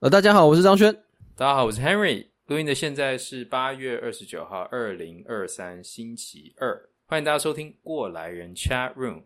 呃，大家好，我是张轩。大家好，我是 Henry。录音的现在是八月二十九号，二零二三星期二。欢迎大家收听过来人 Chat Room。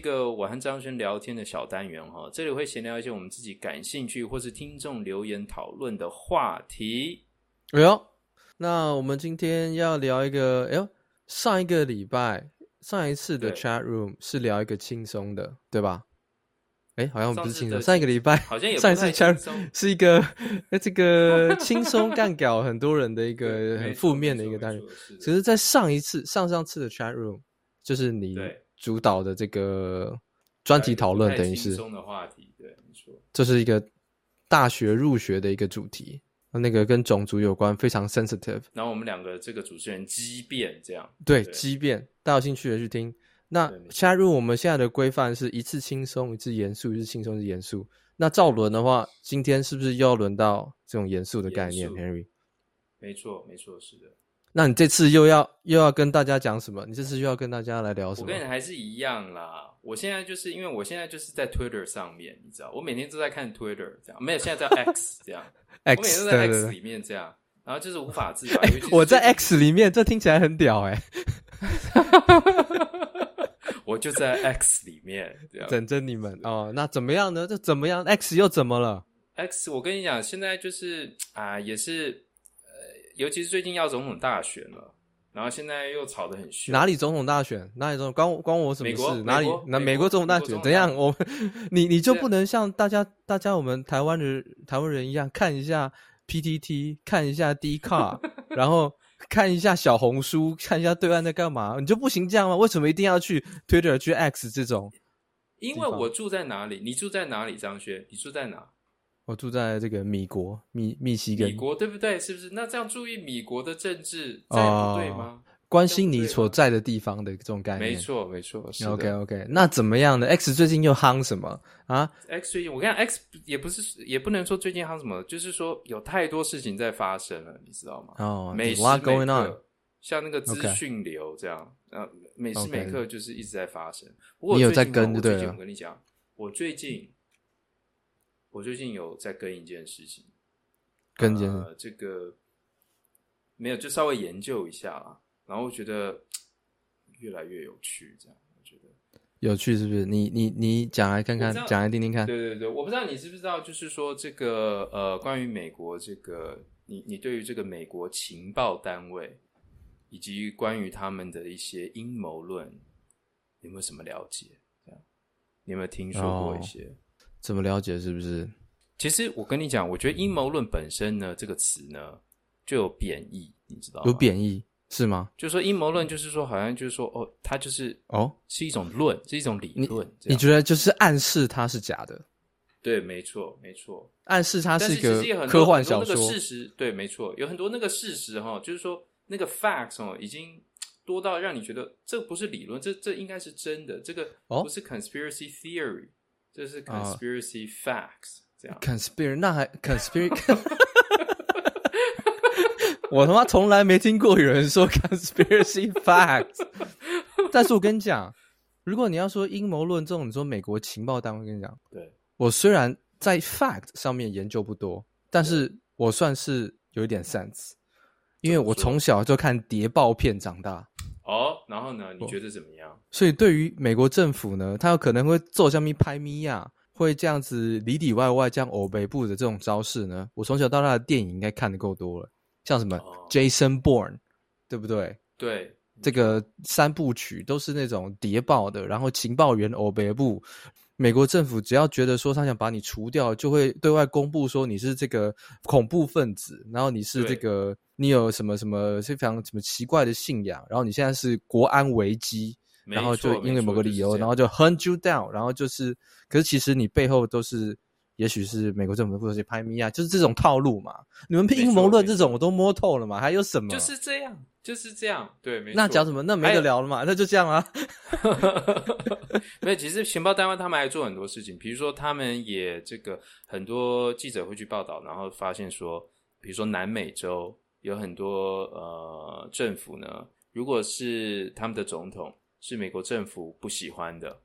一个我和张轩聊天的小单元哈，这里会闲聊一些我们自己感兴趣或是听众留言讨论的话题。哎呦，那我们今天要聊一个，哎呦，上一个礼拜上一次的 chat room 是聊一个轻松的，对吧？哎，好像不是轻松，上一个礼拜好像也上一次 chat room 是一个 这个轻松干掉很多人的一个 很负面的一个单元。其实，在上一次上上次的 chat room 就是你。主导的这个专题讨论，等于是轻松的话题，对，没错，这是一个大学入学的一个主题，那个跟种族有关，非常 sensitive。然后我们两个这个主持人激辩这样，对，激辩，大家有兴趣的去听。那加入我们现在的规范是一次轻松，一次严肃，一次轻松，一次严肃。那照伦的话，今天是不是又要轮到这种严肃的概念，Henry？没错，没错，是的。那你这次又要又要跟大家讲什么？你这次又要跟大家来聊什么？我跟你还是一样啦。我现在就是因为我现在就是在 Twitter 上面，你知道，我每天都在看 Twitter，这样没有，现在在 X 这样。X, 我每天都在 X 里面这样，然后就是无法自拔。欸、我在 X 里面，这听起来很屌哎、欸。我就在 X 里面，等着你们哦。那怎么样呢？这怎么样？X 又怎么了？X，我跟你讲，现在就是啊，也是。尤其是最近要总统大选了，然后现在又吵得很凶。哪里总统大选？哪里总统？关关我什么事？哪里？那美，国总统大选怎样？我你你就不能像大家大家我们台湾人台湾人一样看一下 PTT，看一下 Dcard，然后看一下小红书，看一下对岸在干嘛？你就不行这样吗？为什么一定要去 Twitter 去 X 这种？因为我住在哪里？你住在哪里？张轩，你住在哪？我住在这个米国，密密西根。米国对不对？是不是？那这样注意米国的政治，这样不对吗？哦、关心你所在的地方的这种概念。没错，没错。OK OK，那怎么样呢？X 最近又夯什么啊？X 最近，我跟你讲，X 也不是，也不能说最近夯什么，就是说有太多事情在发生了，你知道吗？哦，每时每刻，像那个资讯流这样，呃、每时每刻就是一直在发生。不过你有在跟对，对不对？我跟你讲，我最近。我最近有在跟一件事情，跟进、呃、这个没有，就稍微研究一下啦，然后我觉得越来越有趣，这样我觉得有趣是不是？你你你讲来看看，讲来听听看。对对对，我不知道你知不知道，就是说这个呃，关于美国这个，你你对于这个美国情报单位以及关于他们的一些阴谋论，有没有什么了解？这样你有没有听说过一些？哦怎么了解？是不是？其实我跟你讲，我觉得阴谋论本身呢，这个词呢就有贬义，你知道吗？有贬义是吗？就是说阴谋论就是说，好像就是说，哦，它就是哦，是一种论，是一种理论。你觉得就是暗示它是假的？对，没错，没错，暗示它是一个科幻小说。那个事实，对，没错，有很多那个事实哈，就是说那个 facts 哦，已经多到让你觉得这不是理论，这这应该是真的，这个不是 conspiracy theory。哦这是 conspiracy facts，、uh, 这样。conspiracy 那还 conspiracy，我他妈从来没听过有人说 conspiracy facts。但是我跟你讲，如果你要说阴谋论这种，你说美国情报单位，跟你讲，对，我虽然在 fact 上面研究不多，但是我算是有一点 sense，因为我从小就看谍报片长大。哦，然后呢？你觉得怎么样？所以对于美国政府呢，他有可能会做下面拍咪呀，会这样子里里外外这样欧北部的这种招式呢。我从小到大的电影应该看的够多了，像什么 Jason Bourne，对不对？对，这个三部曲都是那种谍报的，然后情报员欧北部。美国政府只要觉得说他想把你除掉，就会对外公布说你是这个恐怖分子，然后你是这个你有什么什么非常什么奇怪的信仰，然后你现在是国安危机，然后就因为某个理由，然后就 hunt you down，然后就是，可是其实你背后都是也许是美国政府的负责人拍米啊，就是这种套路嘛。你们阴谋论这种我都摸透了嘛，还有什么？就是这样，就是这样。对。那讲什么？那没得聊了嘛？那就这样啊。没有，其实情报单位他们还做很多事情，比如说他们也这个很多记者会去报道，然后发现说，比如说南美洲有很多呃政府呢，如果是他们的总统是美国政府不喜欢的。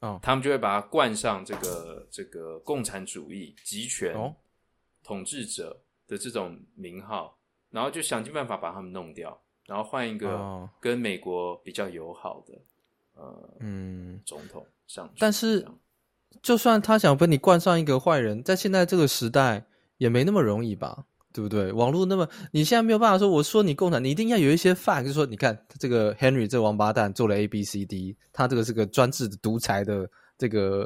哦，他们就会把它冠上这个这个共产主义集权统治者的这种名号，然后就想尽办法把他们弄掉，然后换一个跟美国比较友好的呃嗯总统上去。但是，就算他想把你冠上一个坏人，在现在这个时代也没那么容易吧？对不对？网络那么，你现在没有办法说，我说你共产，你一定要有一些 fact，就是说，你看这个 Henry 这个王八蛋做了 A B C D，他这个是个专制的独裁的这个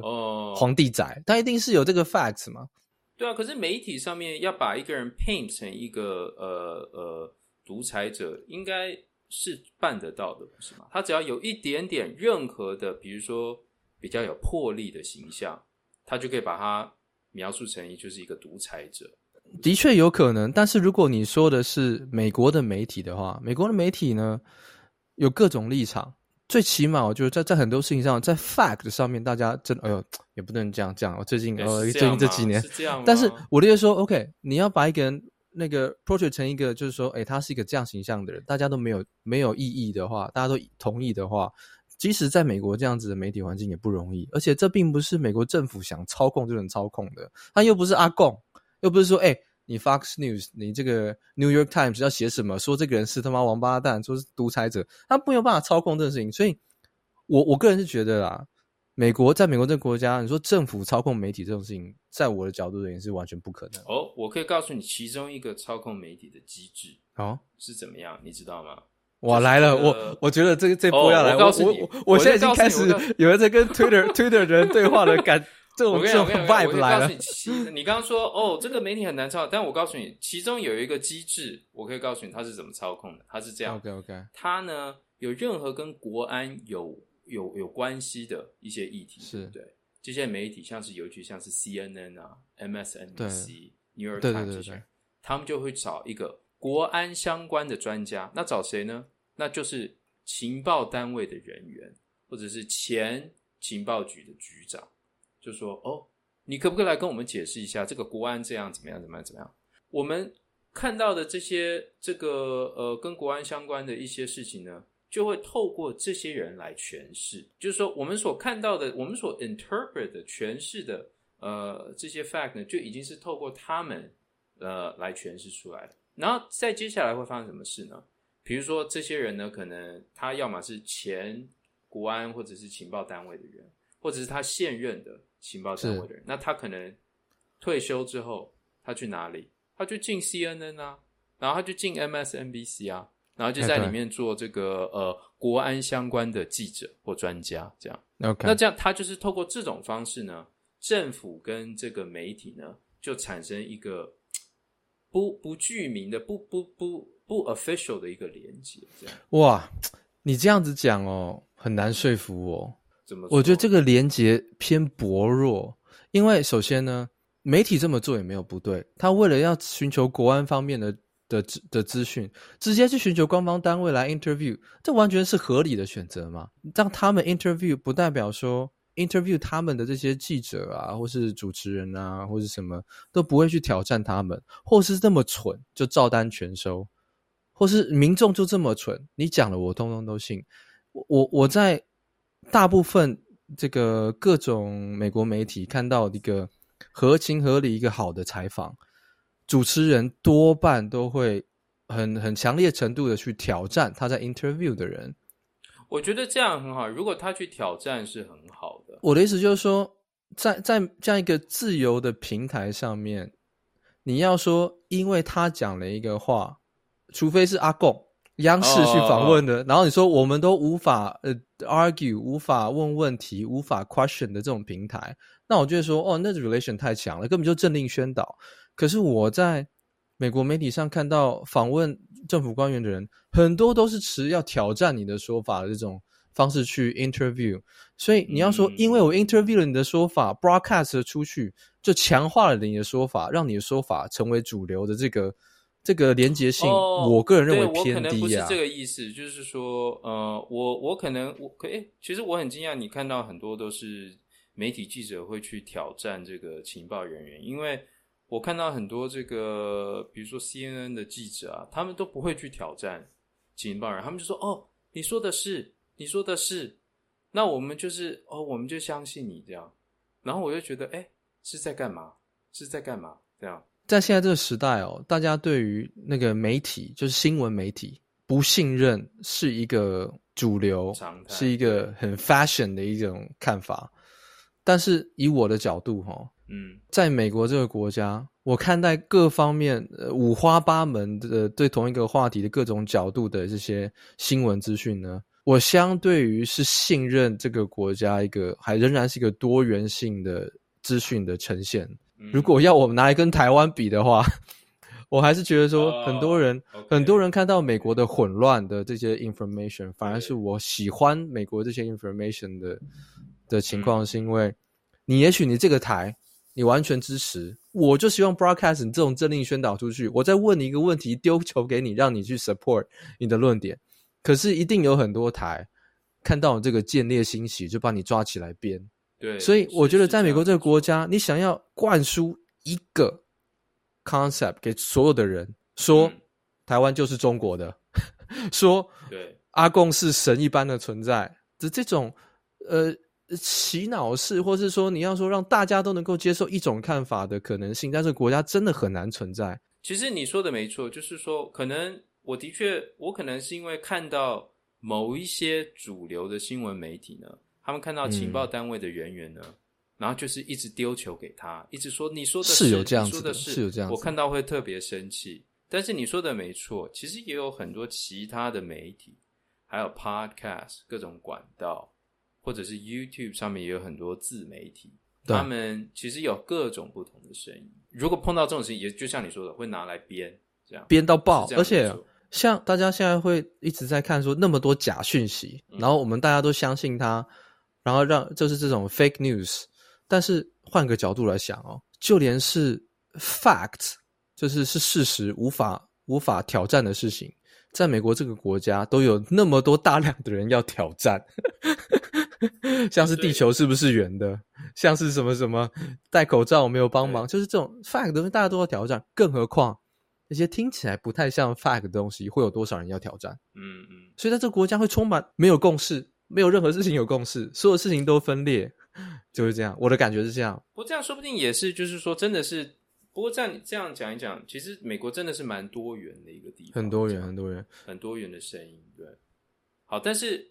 皇帝仔，呃、他一定是有这个 facts 嘛？对啊，可是媒体上面要把一个人 paint 成一个呃呃独裁者，应该是办得到的，不是吗？他只要有一点点任何的，比如说比较有魄力的形象，他就可以把他描述成一就是一个独裁者。的确有可能，但是如果你说的是美国的媒体的话，美国的媒体呢有各种立场，最起码我觉得在在很多事情上，在 fact 上面，大家真的哎呦也不能这样讲。我最近呃最近这几年，是但是我的意思说，OK，你要把一个人那个 portray 成一个就是说，哎，他是一个这样形象的人，大家都没有没有异议的话，大家都同意的话，即使在美国这样子的媒体环境也不容易，而且这并不是美国政府想操控就能操控的，他又不是阿共。又不是说，哎、欸，你 Fox News，你这个 New York Times 要写什么？说这个人是他妈王八蛋，说是独裁者，他没有办法操控这个事情。所以我，我我个人是觉得啦，美国在美国这个国家，你说政府操控媒体这种事情，在我的角度而言是完全不可能。哦，我可以告诉你，其中一个操控媒体的机制，哦，是怎么样，你知道吗？我来了，我我觉得这个这波要来，哦、我我我，我现在已经开始有人在跟 Twitter Twitter 人对话的感。这种这种 vibe 来了。你刚刚说哦，这个媒体很难操，但我告诉你，其中有一个机制，我可以告诉你它是怎么操控的。它是这样，OK OK，它呢有任何跟国安有有有关系的一些议题，是对这些媒体，像是尤其像是 CNN 啊、MSNBC、New York Times 这些，他们就会找一个国安相关的专家。那找谁呢？那就是情报单位的人员，或者是前情报局的局长。就说哦，你可不可以来跟我们解释一下这个国安这样怎么样怎么样怎么样？我们看到的这些这个呃跟国安相关的一些事情呢，就会透过这些人来诠释。就是说，我们所看到的，我们所 interpret 的诠释的呃这些 fact 呢，就已经是透过他们呃来诠释出来的。然后再接下来会发生什么事呢？比如说，这些人呢，可能他要么是前国安或者是情报单位的人，或者是他现任的。情报单位的人，那他可能退休之后，他去哪里？他就进 CNN 啊，然后他就进 MSNBC 啊，然后就在里面做这个呃国安相关的记者或专家，这样。OK，那这样他就是透过这种方式呢，政府跟这个媒体呢就产生一个不不具名的、不不不不 official 的一个连接，这样。哇，你这样子讲哦，很难说服我。我觉得这个连接偏薄弱，因为首先呢，媒体这么做也没有不对。他为了要寻求国安方面的的的资讯，直接去寻求官方单位来 interview，这完全是合理的选择嘛。让他们 interview 不代表说 interview 他们的这些记者啊，或是主持人啊，或是什么都不会去挑战他们，或是这么蠢就照单全收，或是民众就这么蠢，你讲了我通通都信。我我在。大部分这个各种美国媒体看到一个合情合理、一个好的采访，主持人多半都会很很强烈程度的去挑战他在 interview 的人。我觉得这样很好，如果他去挑战是很好的。我的意思就是说，在在这样一个自由的平台上面，你要说因为他讲了一个话，除非是阿共。央视去访问的，oh, oh, oh. 然后你说我们都无法呃 argue，无法问问题，无法 question 的这种平台，那我就会说哦，那 relation 太强了，根本就政令宣导。可是我在美国媒体上看到访问政府官员的人，很多都是持要挑战你的说法的这种方式去 interview，所以你要说，因为我 interview 了你的说法、嗯、broadcast 出去，就强化了你的说法，让你的说法成为主流的这个这个连结性，哦、我个人认为偏低啊。我可能不是这个意思，就是说，呃，我我可能我可诶，其实我很惊讶，你看到很多都是媒体记者会去挑战这个情报人员，因为我看到很多这个，比如说 CNN 的记者啊，他们都不会去挑战情报人，他们就说，哦，你说的是。你说的是，那我们就是哦，我们就相信你这样，然后我就觉得，哎，是在干嘛？是在干嘛？这样，在现在这个时代哦，大家对于那个媒体，就是新闻媒体，不信任是一个主流，是一个很 fashion 的一种看法。但是以我的角度哈、哦，嗯，在美国这个国家，我看待各方面呃五花八门的对同一个话题的各种角度的这些新闻资讯呢。我相对于是信任这个国家一个还仍然是一个多元性的资讯的呈现。如果要我们拿来跟台湾比的话，我还是觉得说很多人、oh. 很多人看到美国的混乱的这些 information，反而是我喜欢美国这些 information 的的情况，是因为你也许你这个台你完全支持，我就希望 broadcast 你这种政令宣导出去，我再问你一个问题，丢球给你，让你去 support 你的论点。可是一定有很多台看到这个见猎心喜，就把你抓起来编。对，所以我觉得在美国这个国家，你想要灌输一个 concept 给所有的人，说、嗯、台湾就是中国的，说对阿贡是神一般的存在，这这种呃洗脑式，或是说你要说让大家都能够接受一种看法的可能性，但是国家真的很难存在。其实你说的没错，就是说可能。我的确，我可能是因为看到某一些主流的新闻媒体呢，他们看到情报单位的人员呢，嗯、然后就是一直丢球给他，一直说你说的是，是有这样子的，说的是，是有这样子，我看到会特别生气。但是你说的没错，其实也有很多其他的媒体，还有 Podcast 各种管道，或者是 YouTube 上面也有很多自媒体，他们其实有各种不同的声音。如果碰到这种事情，也就像你说的，会拿来编，这样编到爆，而且。像大家现在会一直在看说那么多假讯息，然后我们大家都相信它，然后让就是这种 fake news。但是换个角度来想哦，就连是 fact，就是是事实，无法无法挑战的事情，在美国这个国家都有那么多大量的人要挑战，像是地球是不是圆的，像是什么什么戴口罩我没有帮忙，就是这种 fact 东西大家都要挑战，更何况。那些听起来不太像 fact 的东西，会有多少人要挑战？嗯嗯，所以在这个国家会充满没有共识，没有任何事情有共识，所有事情都分裂，就是这样。我的感觉是这样。不过这样说不定也是，就是说真的是。不过这样这样讲一讲，其实美国真的是蛮多元的一个地方，很多元，很多元，很多元的声音。对，好，但是。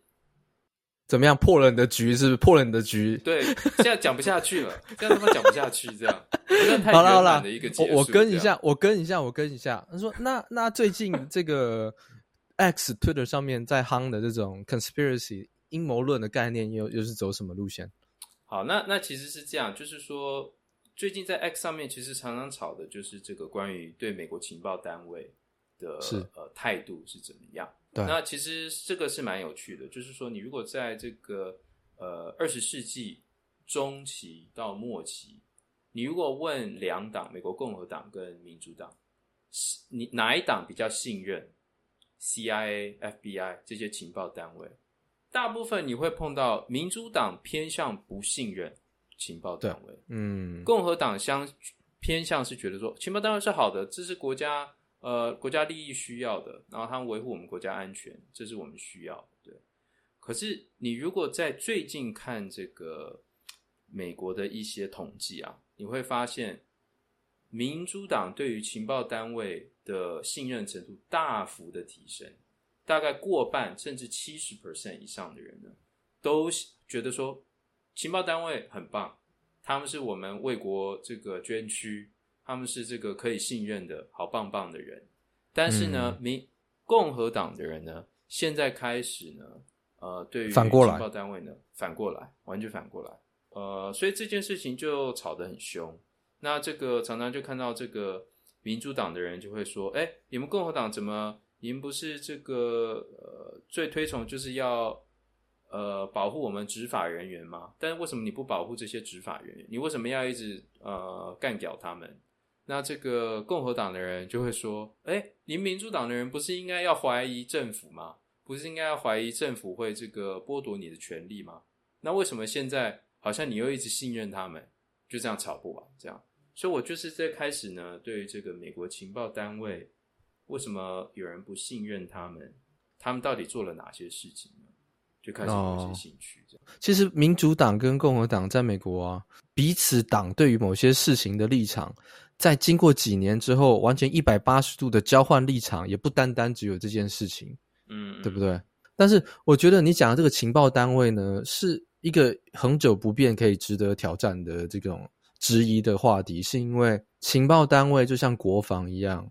怎么样破了你的局？是不是破了你的局？对，现在讲不下去了，这样他妈讲不下去，这样。好了好了，我我跟一下，我跟一下，我跟一下。他说：“那那最近这个 X Twitter 上面在夯的这种 conspiracy 阴谋论的概念又，又又是走什么路线？”好，那那其实是这样，就是说最近在 X 上面其实常常吵的就是这个关于对美国情报单位的是呃态度是怎么样。对那其实这个是蛮有趣的，就是说，你如果在这个呃二十世纪中期到末期，你如果问两党，美国共和党跟民主党，你哪一党比较信任 CIA、FBI 这些情报单位？大部分你会碰到民主党偏向不信任情报单位，嗯，共和党相偏向是觉得说情报单位是好的，这是国家。呃，国家利益需要的，然后他们维护我们国家安全，这是我们需要的。对，可是你如果在最近看这个美国的一些统计啊，你会发现，民主党对于情报单位的信任程度大幅的提升，大概过半甚至七十 percent 以上的人呢，都觉得说情报单位很棒，他们是我们为国这个捐躯。他们是这个可以信任的好棒棒的人，但是呢，民、嗯、共和党的人呢，现在开始呢，呃，对于情报单位呢，反过来，反过来，完全反过来，呃，所以这件事情就吵得很凶。那这个常常就看到这个民主党的人就会说：“哎，你们共和党怎么？您不是这个呃最推崇就是要呃保护我们执法人员吗？但是为什么你不保护这些执法人员？你为什么要一直呃干掉他们？那这个共和党的人就会说：哎，您民主党的人不是应该要怀疑政府吗？不是应该要怀疑政府会这个剥夺你的权利吗？那为什么现在好像你又一直信任他们？就这样吵不完，这样。所以我就是在开始呢，对于这个美国情报单位，为什么有人不信任他们？他们到底做了哪些事情呢？就开始有些兴趣。这样。哦，其实民主党跟共和党在美国啊，彼此党对于某些事情的立场，在经过几年之后，完全一百八十度的交换立场，也不单单只有这件事情，嗯，对不对？但是我觉得你讲的这个情报单位呢，是一个恒久不变、可以值得挑战的这种。质疑的话题，是因为情报单位就像国防一样，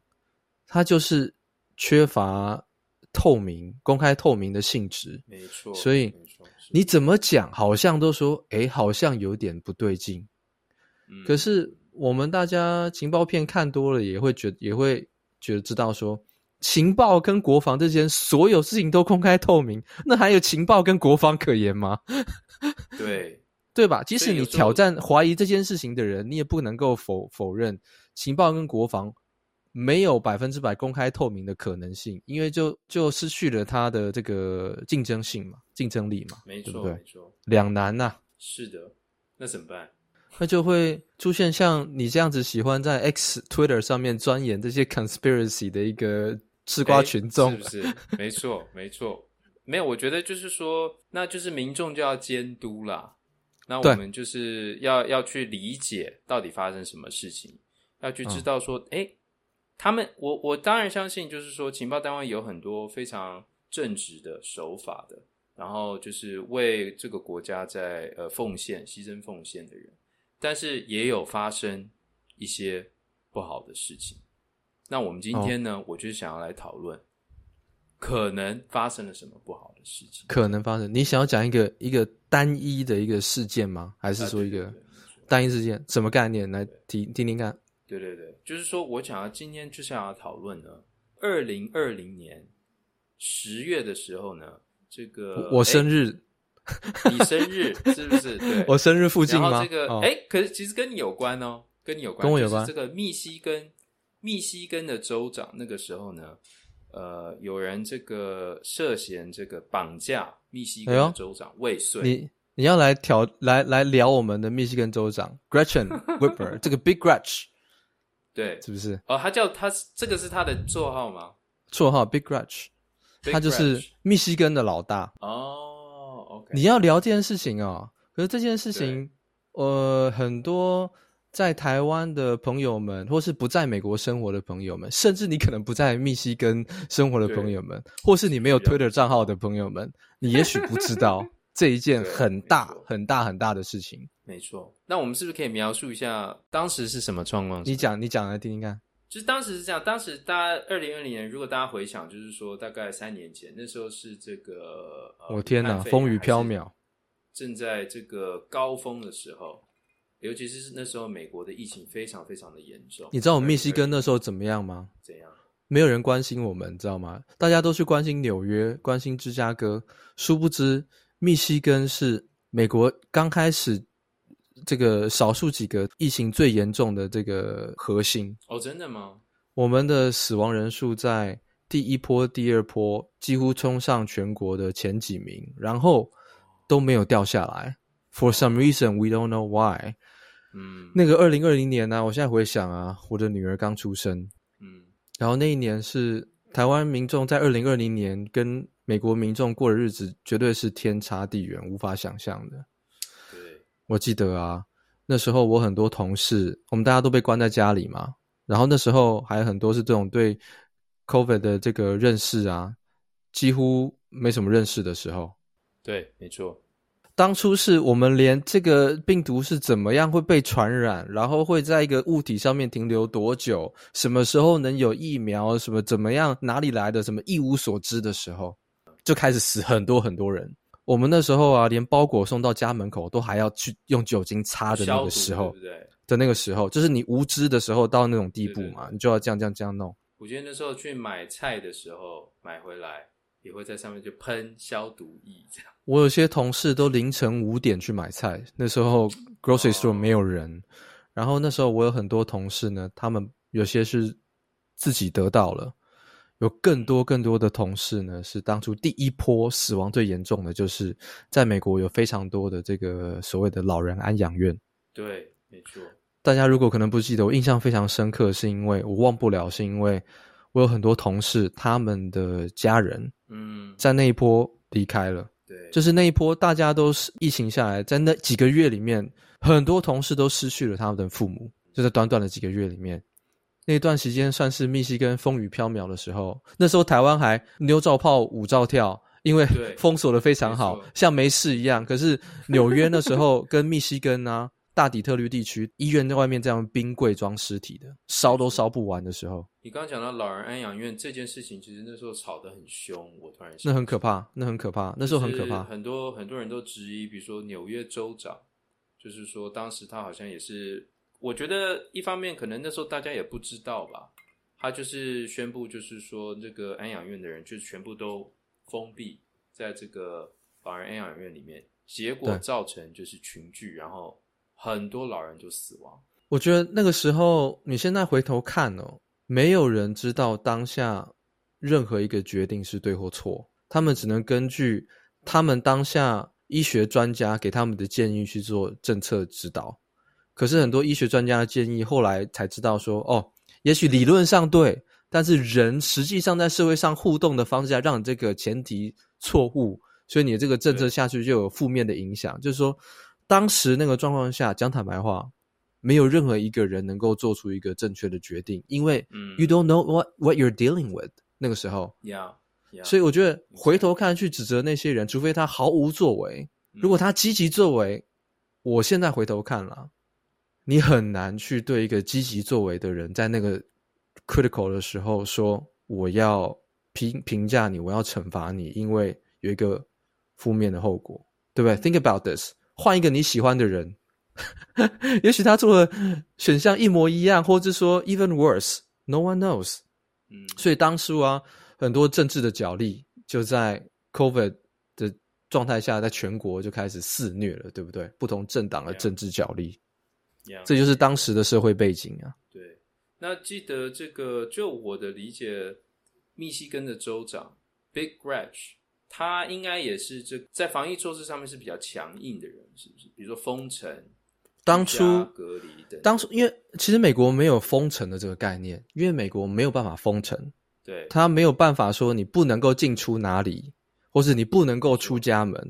它就是缺乏透明、公开透明的性质。没错，所以你怎么讲，好像都说，哎，好像有点不对劲。嗯，可是我们大家情报片看多了，也会觉也会觉得知道说，情报跟国防之间所有事情都公开透明，那还有情报跟国防可言吗？对。对吧？即使你挑战怀疑这件事情的人，你也不能够否否认情报跟国防没有百分之百公开透明的可能性，因为就就失去了它的这个竞争性嘛，竞争力嘛，没错，对不对？没错，两难呐、啊。是的，那怎么办？那就会出现像你这样子喜欢在 X Twitter 上面钻研这些 conspiracy 的一个吃瓜群众，是不是？没错，没错，没有。我觉得就是说，那就是民众就要监督啦。那我们就是要要去理解到底发生什么事情，要去知道说，哎、嗯，他们，我我当然相信，就是说情报单位有很多非常正直的守法的，然后就是为这个国家在呃奉献、牺牲奉献的人，但是也有发生一些不好的事情。那我们今天呢，哦、我就想要来讨论。可能发生了什么不好的事情？可能发生，你想要讲一个一个单一的一个事件吗？还是说一个单一事件？什么概念？来听听听看。对对对，就是说我想要今天就是要讨论呢，二零二零年十月的时候呢，这个我生日，你生日 是不是？对，我生日附近吗？然后这个哎、哦，可是其实跟你有关哦，跟你有关，跟我有关。就是、这个密西根，密西根的州长那个时候呢。呃，有人这个涉嫌这个绑架密西根的州长未遂。你你要来挑来来聊我们的密西根州长 Gretchen Whitmer 这个 Big Gretch，对，是不是？哦，他叫他这个是他的绰号吗？绰号 Big Gretch，他就是密西根的老大。哦，OK。你要聊这件事情哦，可是这件事情，呃，很多。在台湾的朋友们，或是不在美国生活的朋友们，甚至你可能不在密西根生活的朋友们，或是你没有 Twitter 账号的朋友们，你也许不知道 这一件很大、很大、很大的事情。没错，那我们是不是可以描述一下当时是什么状况？你讲，你讲来听听看。就是当时是这样，当时大家二零二零年，如果大家回想，就是说大概三年前，那时候是这个，我、哦、天哪，风雨飘渺，正在这个高峰的时候。尤其是那时候，美国的疫情非常非常的严重。你知道我们密西根那时候怎么样吗？怎样？没有人关心我们，知道吗？大家都去关心纽约，关心芝加哥，殊不知密西根是美国刚开始这个少数几个疫情最严重的这个核心。哦，真的吗？我们的死亡人数在第一波、第二波几乎冲上全国的前几名，然后都没有掉下来。For some reason, we don't know why. 嗯，那个二零二零年呢、啊，我现在回想啊，我的女儿刚出生，嗯，然后那一年是台湾民众在二零二零年跟美国民众过的日子，绝对是天差地远，无法想象的。对，我记得啊，那时候我很多同事，我们大家都被关在家里嘛，然后那时候还有很多是这种对 COVID 的这个认识啊，几乎没什么认识的时候。对，没错。当初是我们连这个病毒是怎么样会被传染，然后会在一个物体上面停留多久，什么时候能有疫苗，什么怎么样，哪里来的，什么一无所知的时候，就开始死很多很多人。我们那时候啊，连包裹送到家门口都还要去用酒精擦的那个时候，对不对？的那个时候，就是你无知的时候到那种地步嘛，对对对，你就要这样这样这样弄。我觉得那时候去买菜的时候买回来。也会在上面就喷消毒液这样。我有些同事都凌晨五点去买菜，那时候 grocery store 没有人。Oh. 然后那时候我有很多同事呢，他们有些是自己得到了，有更多更多的同事呢是当初第一波死亡最严重的，就是在美国有非常多的这个所谓的老人安养院。对，没错。大家如果可能不记得，我印象非常深刻，是因为我忘不了，是因为我有很多同事，他们的家人，嗯，在那一波离开了。对，就是那一波，大家都是疫情下来，在那几个月里面，很多同事都失去了他们的父母。就在短短的几个月里面，那段时间算是密西根风雨飘渺的时候。那时候台湾还牛照炮，舞照跳，因为 封锁的非常好，像没事一样。可是纽约那时候跟密西根啊。大底特律地区医院在外面这样冰柜装尸体的，烧都烧不完的时候。你刚刚讲到老人安养院这件事情，其实那时候吵得很凶。我突然想，那很可怕，那很可怕，那时候很可怕。很多很多人都质疑，比如说纽约州长，就是说当时他好像也是，我觉得一方面可能那时候大家也不知道吧，他就是宣布，就是说这个安养院的人就是全部都封闭在这个老人安养院里面，结果造成就是群聚，然后。很多老人就死亡。我觉得那个时候，你现在回头看哦，没有人知道当下任何一个决定是对或错，他们只能根据他们当下医学专家给他们的建议去做政策指导。可是很多医学专家的建议后来才知道说，哦，也许理论上对，但是人实际上在社会上互动的方式下，让你这个前提错误，所以你这个政策下去就有负面的影响，就是说。当时那个状况下，讲坦白话，没有任何一个人能够做出一个正确的决定，因为 you don't know what what you're dealing with。那个时候，yeah, yeah. 所以我觉得回头看去指责那些人，除非他毫无作为，如果他积极作为，我现在回头看了，你很难去对一个积极作为的人，在那个 critical 的时候说我要评评价你，我要惩罚你，因为有一个负面的后果，对不对？Think about this。换一个你喜欢的人，也许他做的选项一模一样，或者说 even worse，no one knows。嗯，所以当初啊，很多政治的角力就在 COVID 的状态下，在全国就开始肆虐了，对不对？不同政党的政治角力，yeah. 这就是当时的社会背景啊。对，那记得这个，就我的理解，密西根的州长 Big Gretch。他应该也是这在防疫措施上面是比较强硬的人，是不是？比如说封城、当初隔离的。当初因为其实美国没有封城的这个概念，因为美国没有办法封城，对，他没有办法说你不能够进出哪里，或是你不能够出家门，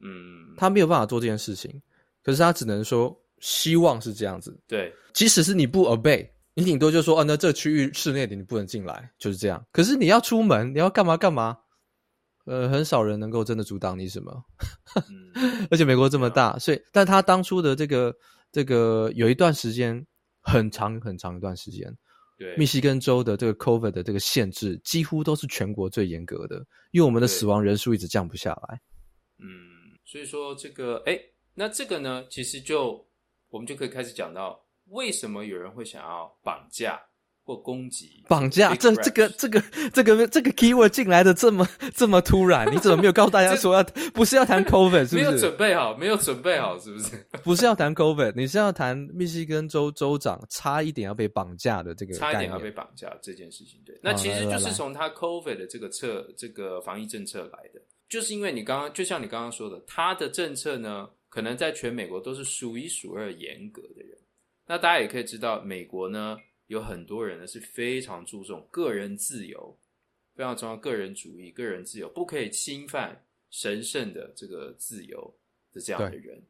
嗯，他没有办法做这件事情。可是他只能说希望是这样子，对，即使是你不 obey，你顶多就说哦，那这区域室内的你不能进来，就是这样。可是你要出门，你要干嘛干嘛？呃，很少人能够真的阻挡你什么，嗯、而且美国这么大，嗯、所以，但他当初的这个这个有一段时间很长很长一段时间，对，密西根州的这个 COVID 的这个限制几乎都是全国最严格的，因为我们的死亡人数一直降不下来。嗯，所以说这个，哎，那这个呢，其实就我们就可以开始讲到为什么有人会想要绑架。或攻击、绑架，这这个这个这个这个 keyword 进来的这么这么突然，你怎么没有告诉大家说要不是要谈 COVID 是不是？没有准备好，没有准备好是不是？不是要谈 COVID，你是要谈密西根州州长差一点要被绑架的这个差一点要被绑架这件事情。对，那其实就是从他 COVID 的这个策这个防疫政策来的，就是因为你刚刚就像你刚刚说的，他的政策呢，可能在全美国都是数一数二严格的人。那大家也可以知道，美国呢。有很多人呢是非常注重个人自由，非常重要个人主义、个人自由，不可以侵犯神圣的这个自由的这样的人。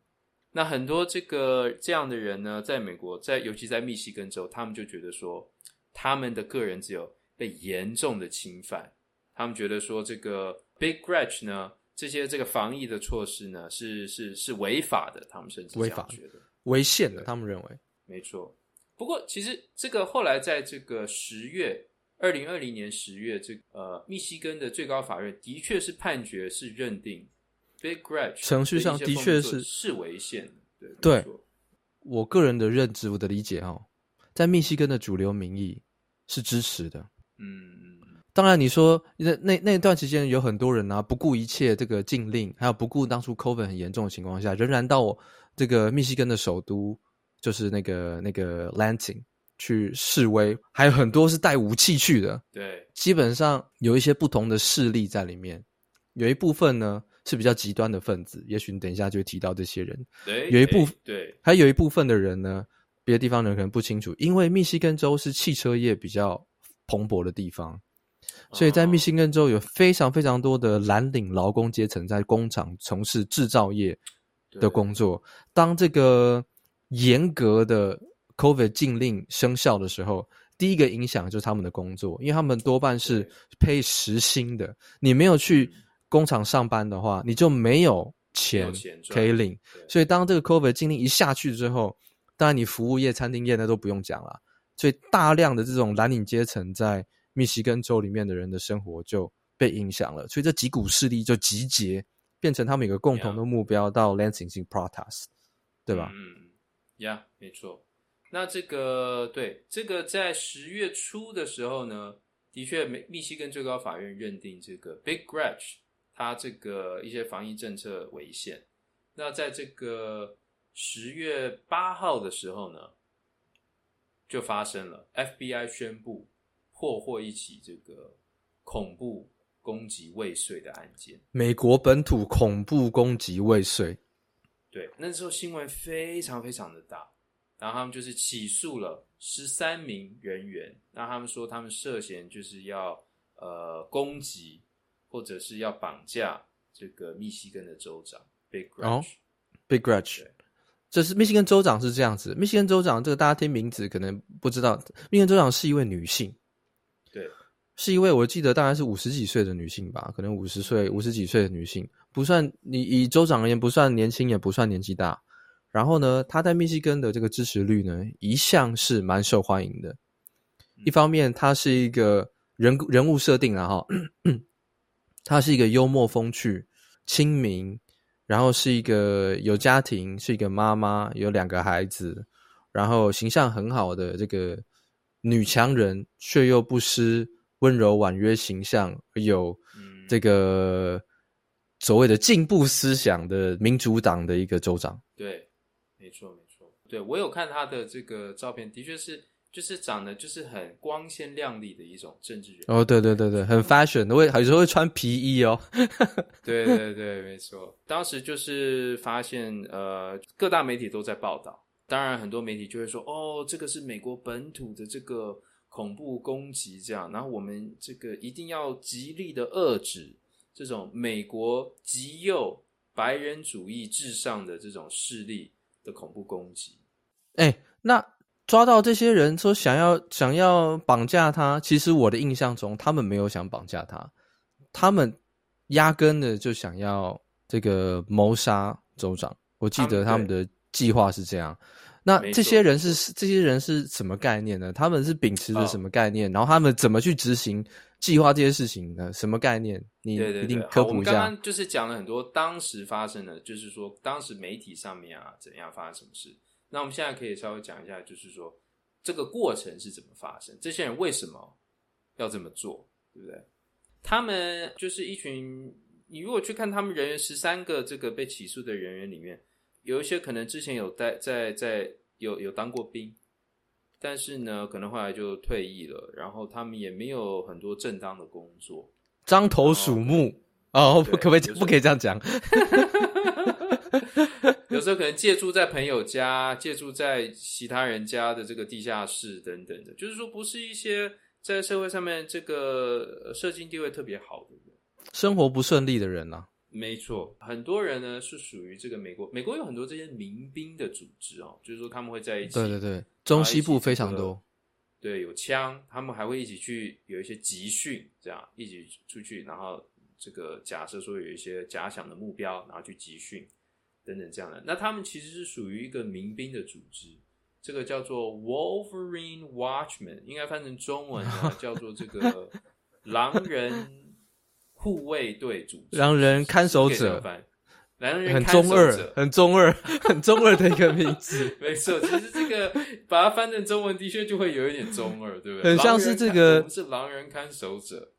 那很多这个这样的人呢，在美国，在尤其在密西根州，他们就觉得说，他们的个人自由被严重的侵犯。他们觉得说，这个 Big Gretch 呢，这些这个防疫的措施呢，是是是违法的。他们甚至这样觉得违宪的。他们认为，没错。不过，其实这个后来在这个十月，二零二零年十月，这个呃，密西根的最高法院的确是判决是认定，Big Gretch 程序上的确是是违宪。对对，我个人的认知，我的理解哦，在密西根的主流民意是支持的。嗯，当然你说那那那段期间有很多人啊，不顾一切这个禁令，还有不顾当初 COVID 很严重的情况下，仍然到这个密西根的首都，就是那个那个 Lansing 去示威，还有很多是带武器去的。对，基本上有一些不同的势力在里面，有一部分呢是比较极端的分子，也许你等一下就会提到这些人。对，有一部分对，还有一部分的人呢，别的地方人可能不清楚，因为密西根州是汽车业比较蓬勃的地方。所以在密歇根州有非常非常多的蓝领劳工阶层在工厂从事制造业的工作。当这个严格的 COVID 禁令生效的时候，第一个影响就是他们的工作，因为他们多半是配时薪的。你没有去工厂上班的话，你就没有钱可以领。所以当这个 COVID 禁令一下去之后，当然你服务业、餐厅业那都不用讲了。所以大量的这种蓝领阶层在密西根州里面的人的生活就被影响了，所以这几股势力就集结，变成他们有个共同的目标，到 Lansing 进 protest，对吧？嗯，呀，没错。那这个对这个在十月初的时候呢，的确，密密西根最高法院认定这个 Big Gretch 它这个一些防疫政策违宪。那在这个十月八号的时候呢，就发生了 FBI 宣布。破获一起这个恐怖攻击未遂的案件，美国本土恐怖攻击未遂。对，那时候新闻非常非常的大，然后他们就是起诉了十三名人员，那他们说他们涉嫌就是要呃攻击或者是要绑架这个密西根的州长 Big。哦，Big Gretch。这是密西根州长是这样子，密西根州长这个大家听名字可能不知道，密西根州长是一位女性。对，是一位我记得大概是五十几岁的女性吧，可能五十岁、五十几岁的女性，不算你以州长而言不算年轻，也不算年纪大。然后呢，她在密西根的这个支持率呢，一向是蛮受欢迎的。一方面，她是一个人人物设定，然后她是一个幽默风趣、亲民，然后是一个有家庭，是一个妈妈，有两个孩子，然后形象很好的这个。女强人却又不失温柔婉约形象，有这个所谓的进步思想的民主党的一个州长。对，没错没错。对，我有看他的这个照片，的确是就是长得就是很光鲜亮丽的一种政治人。哦，对对对对，很 fashion，会有时候会穿皮衣哦。对对对，没错。当时就是发现，呃，各大媒体都在报道。当然，很多媒体就会说：“哦，这个是美国本土的这个恐怖攻击，这样。然后我们这个一定要极力的遏制这种美国极右白人主义至上的这种势力的恐怖攻击。”哎，那抓到这些人说想要想要绑架他，其实我的印象中，他们没有想绑架他，他们压根的就想要这个谋杀州长。我记得他们的。计划是这样，那这些人是这些人是什么概念呢？他们是秉持着什么概念？哦、然后他们怎么去执行计划这些事情呢？什么概念？你一定科普一下。我们刚刚就是讲了很多当时发生的，就是说当时媒体上面啊怎样发生什么事。那我们现在可以稍微讲一下，就是说这个过程是怎么发生？这些人为什么要这么做？对不对？他们就是一群，你如果去看他们人员十三个这个被起诉的人员里面。有一些可能之前有在在在有有当过兵，但是呢，可能后来就退役了，然后他们也没有很多正当的工作，獐头鼠目哦，不可不可以不可以这样讲？有时候可能借住在朋友家，借住在其他人家的这个地下室等等的，就是说不是一些在社会上面这个社经地位特别好的人，生活不顺利的人啊。没错，很多人呢是属于这个美国，美国有很多这些民兵的组织哦，就是说他们会在一起，对对对，中西部非常多，对，有枪，他们还会一起去有一些集训，这样一起出去，然后这个假设说有一些假想的目标，然后去集训等等这样的，那他们其实是属于一个民兵的组织，这个叫做 Wolverine Watchman，应该翻成中文呢 叫做这个狼人。护卫队组织，狼人看守者，狼人很中二，很中二，很中二的一个名字。没错，其实这个把它翻成中文的确就会有一点中二，对不对？很像是这个，是狼人看守者，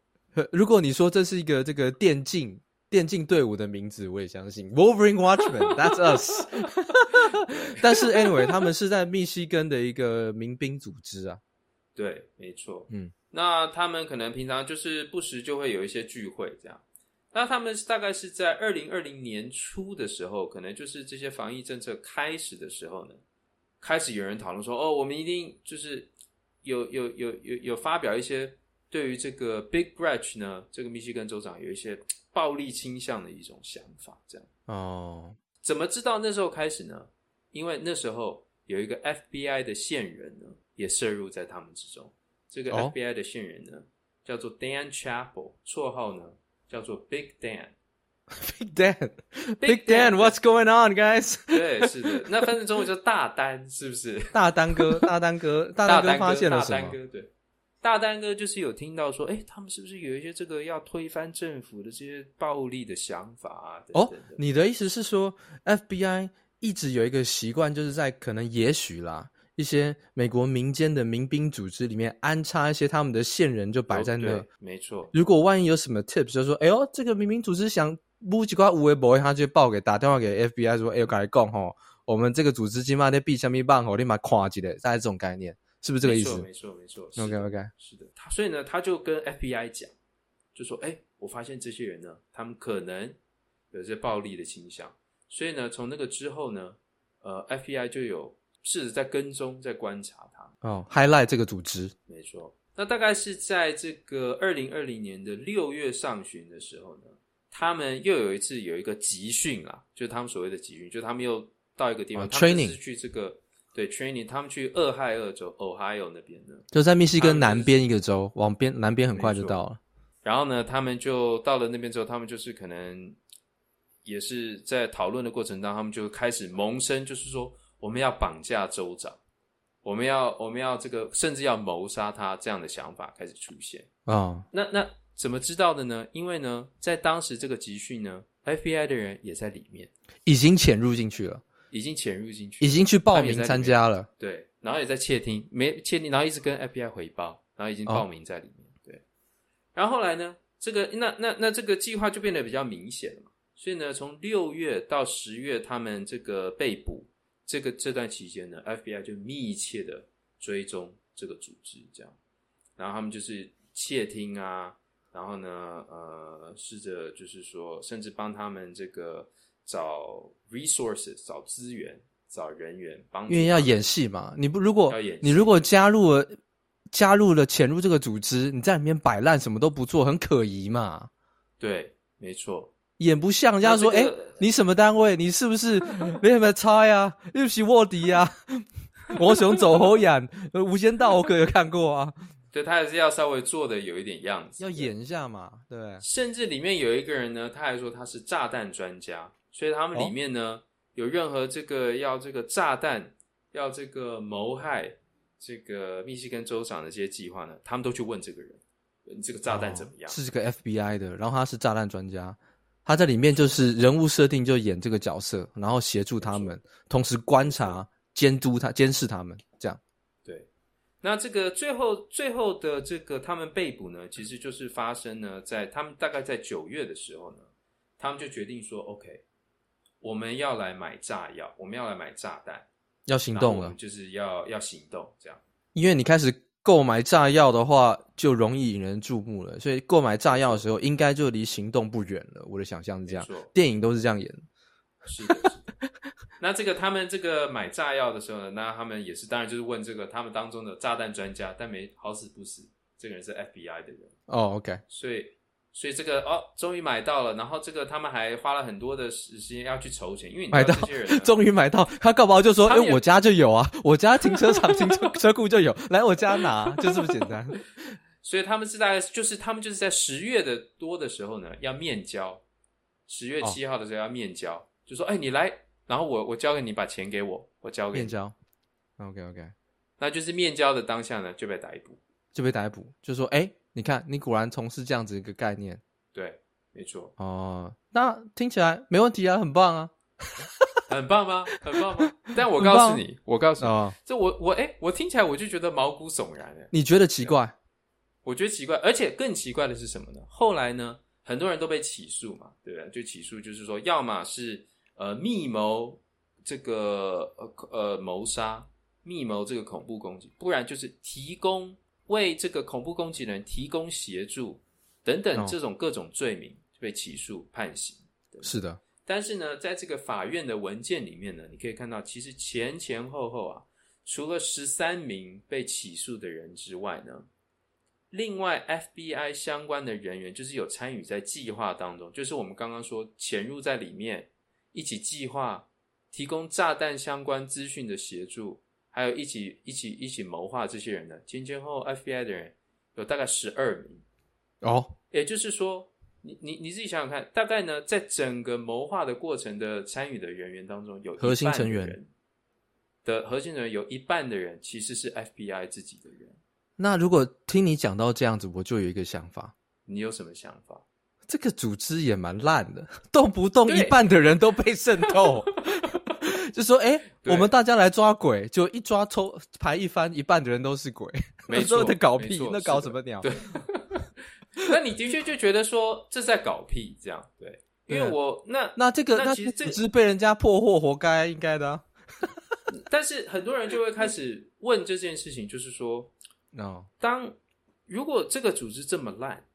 如果你说这是一个这个电竞电竞队伍的名字，我也相信。Wolverine Watchmen，That's us。但是 anyway，他们是在密西根的一个民兵组织啊。对，没错。嗯，那他们可能平常就是不时就会有一些聚会这样。那他们大概是在二零二零年初的时候，可能就是这些防疫政策开始的时候呢，开始有人讨论说，哦，我们一定就是有有有有有发表一些对于这个 Big Branch 呢，这个密西根州长有一些暴力倾向的一种想法，这样。哦，怎么知道那时候开始呢？因为那时候有一个 FBI 的线人呢，也涉入在他们之中。这个 FBI 的线人呢，哦、叫做 Dan Chappell，绰号呢叫做 Big Dan。Big Dan，Big Dan，What's going on, guys？对，是的，那翻译中文叫大丹，是不是？大丹哥，大丹哥，大丹哥发现了什么？大丹哥，对，大丹哥就是有听到说，哎，他们是不是有一些这个要推翻政府的这些暴力的想法啊？等等。哦，你的意思是说，FBI？一直有一个习惯，就是在可能也许啦，一些美国民间的民兵组织里面安插一些他们的线人，就摆在那。对，没错。如果万一有什么 tips，就说，哎呦，这个民兵组织想乌几瓜乌微博，他就报给打电话给 FBI 说，哎呦，赶紧讲吼，我们这个组织今晚的币下面办吼，立马垮起来，大概这种概念，是不是这个意思？没错，没错。OK OK，是的。他所以呢，他就跟 FBI 讲，就说，哎，我发现这些人呢，他们可能有些暴力的倾向。所以呢，从那个之后呢，呃，FBI 就有试着在跟踪、在观察他。哦，highlight 这个组织，没错。那大概是在这个二零二零年的六月上旬的时候呢，他们又有一次有一个集训啦，就是他们所谓的集训，就他们又到一个地方、哦、他们是去这个对 training，他们去俄亥俄州 Ohio 那边呢，就在密西根南边一个州，往边南边很快就到了。然后呢，他们就到了那边之后，他们就是可能。也是在讨论的过程当中，他们就开始萌生，就是说我们要绑架州长，我们要我们要这个，甚至要谋杀他这样的想法开始出现啊。哦、那那怎么知道的呢？因为呢，在当时这个集训呢，FBI 的人也在里面，已经潜入进去了，已经潜入进去，已经去报名参加了。对，然后也在窃听，没窃听，然后一直跟 FBI 回报，然后已经报名在里面。哦、对，然后后来呢，这个那那那这个计划就变得比较明显了嘛。所以呢，从六月到十月，他们这个被捕这个这段期间呢，FBI 就密切的追踪这个组织，这样，然后他们就是窃听啊，然后呢，呃，试着就是说，甚至帮他们这个找 resources，找资源，找人员帮，因为要演戏嘛，你不如果你如果加入了加入了潜入这个组织，你在里面摆烂什么都不做，很可疑嘛。对，没错。演不像，人家说：“哎、这个欸，你什么单位？你是不是 没什么猜啊？又不是卧底啊？” 我想走后眼，《无间道》我可有看过啊。对，他还是要稍微做的有一点样子，要演一下嘛。对，甚至里面有一个人呢，他还说他是炸弹专家，所以他们里面呢、哦、有任何这个要这个炸弹，要这个谋害这个密西根州长的这些计划呢，他们都去问这个人：“你这个炸弹怎么样？”哦、是这个 FBI 的，然后他是炸弹专家。他在里面就是人物设定，就演这个角色，然后协助他们，同时观察、监督他、监视他们，这样。对。那这个最后最后的这个他们被捕呢，其实就是发生呢，在他们大概在九月的时候呢，他们就决定说，OK，我们要来买炸药，我们要来买炸弹，要行动了，就是要要行动，这样。因为你开始。购买炸药的话，就容易引人注目了。所以购买炸药的时候，应该就离行动不远了。我的想象是这样，电影都是这样演。是的，是的。那这个他们这个买炸药的时候呢，那他们也是当然就是问这个他们当中的炸弹专家，但没好死不死，这个人是 FBI 的人。哦，OK。所以。所以这个哦，终于买到了，然后这个他们还花了很多的时间要去筹钱，因为买到，终于买到，他搞不好就说，哎，我家就有啊，我家停车场停车车库就有，来我家拿，就这么简单。所以他们是大概就是他们就是在十月的多的时候呢，要面交，十月七号的时候要面交，哦、就说，哎，你来，然后我我交给你，把钱给我，我交给你。面交，OK OK，那就是面交的当下呢，就被逮捕，就被逮捕，就说，哎。你看，你果然从事这样子一个概念，对，没错。哦，那听起来没问题啊，很棒啊，很棒吗？很棒吗？但我告诉你，我告诉你，哦、这我我哎，我听起来我就觉得毛骨悚然。你觉得奇怪？我觉得奇怪，而且更奇怪的是什么呢？后来呢，很多人都被起诉嘛，对不对？就起诉就是说，要么是呃密谋这个呃呃谋杀，密谋这个恐怖攻击，不然就是提供为这个恐怖攻击人提供协助等等这种各种罪名被起诉判刑。是的。但是呢，在这个法院的文件里面呢，你可以看到，其实前前后后啊，除了十三名被起诉的人之外呢，另外 FBI 相关的人员，就是有参与在计划当中，就是我们刚刚说潜入在里面一起计划、提供炸弹相关资讯的协助，还有一起一起一起谋划这些人呢，前前后后 FBI 的人有大概十二名哦，也就是说。你你你自己想想看，大概呢，在整个谋划的过程的参与的人员当中，有核心成员的核心人员有一半的人其实是 FBI 自己的人。那如果听你讲到这样子，我就有一个想法。你有什么想法？这个组织也蛮烂的，动不动一半的人都被渗透，就说：“哎、欸，我们大家来抓鬼，就一抓抽牌一翻，一半的人都是鬼。”没错，在搞屁，那搞什么鸟？对。那你的确就觉得说这在搞屁，这样对？因为我那那这个那其实这只是被人家破获，活该应该的、啊。但是很多人就会开始问这件事情，就是说，哦，当如果这个组织这么烂，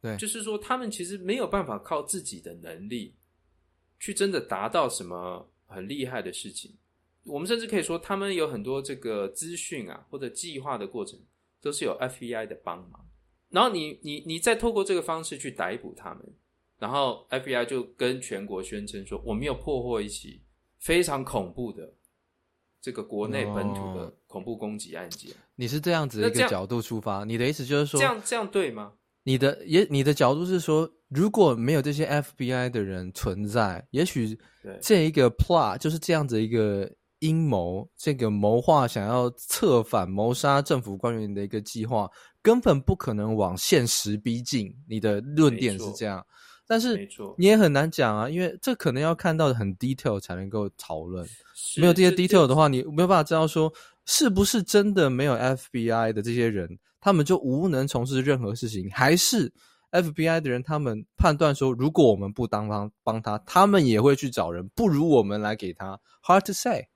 对，就是说他们其实没有办法靠自己的能力去真的达到什么很厉害的事情。我们甚至可以说，他们有很多这个资讯啊或者计划的过程，都是有 FBI 的帮忙。然后你你你再透过这个方式去逮捕他们，然后 FBI 就跟全国宣称说，我们有破获一起非常恐怖的这个国内本土的恐怖攻击案件。哦，你是这样子的一个角度出发，你的意思就是说，这样这样对吗？你的也你的角度是说，如果没有这些 FBI 的人存在，也许这一个 plot 就是这样子一个阴谋，这个谋划想要策反谋杀政府官员的一个计划。根本不可能往现实逼近，你的论点是这样，但是你也很难讲啊，因为这可能要看到很 detail 才能够讨论，没有这些 detail 的话，你没有办法知道说是不是真的没有 FBI 的这些人，他们就无能从事任何事情，还是 FBI 的人他们判断说，如果我们不当帮帮他，他们也会去找人，不如我们来给他，hard to say，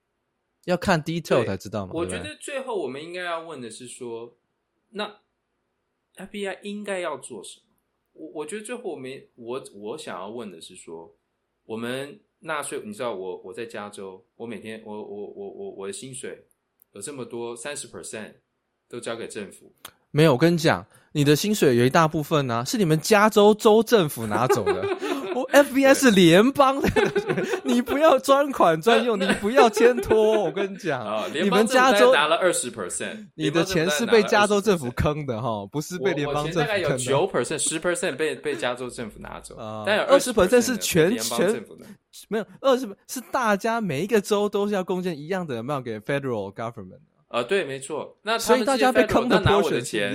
要看 detail 才知道嘛。我觉得最后我们应该要问的是说，那。FBI 应该要做什么？我我觉得最后我们我我想要问的是说，我们纳税，你知道我我在加州，我每天我我我我我的薪水有这么多三十 percent 都交给政府。没有，我跟你讲，你的薪水有一大部分呢、啊，是你们加州州政府拿走的。我 FBI 是联邦的，你不要专款专用，你不要牵拖。我跟你讲，哦、你们加州拿了二十 percent，你的钱是被加州政府坑的哈，不是被联邦政府坑的。大概有九 percent、十 percent 被被加州政府拿走，啊、但有二十 percent 是全全政府的，没有二十是大家每一个州都是要贡献一样的 amount 给 federal government。啊，对，没错。那所以大家被坑的拿我的钱，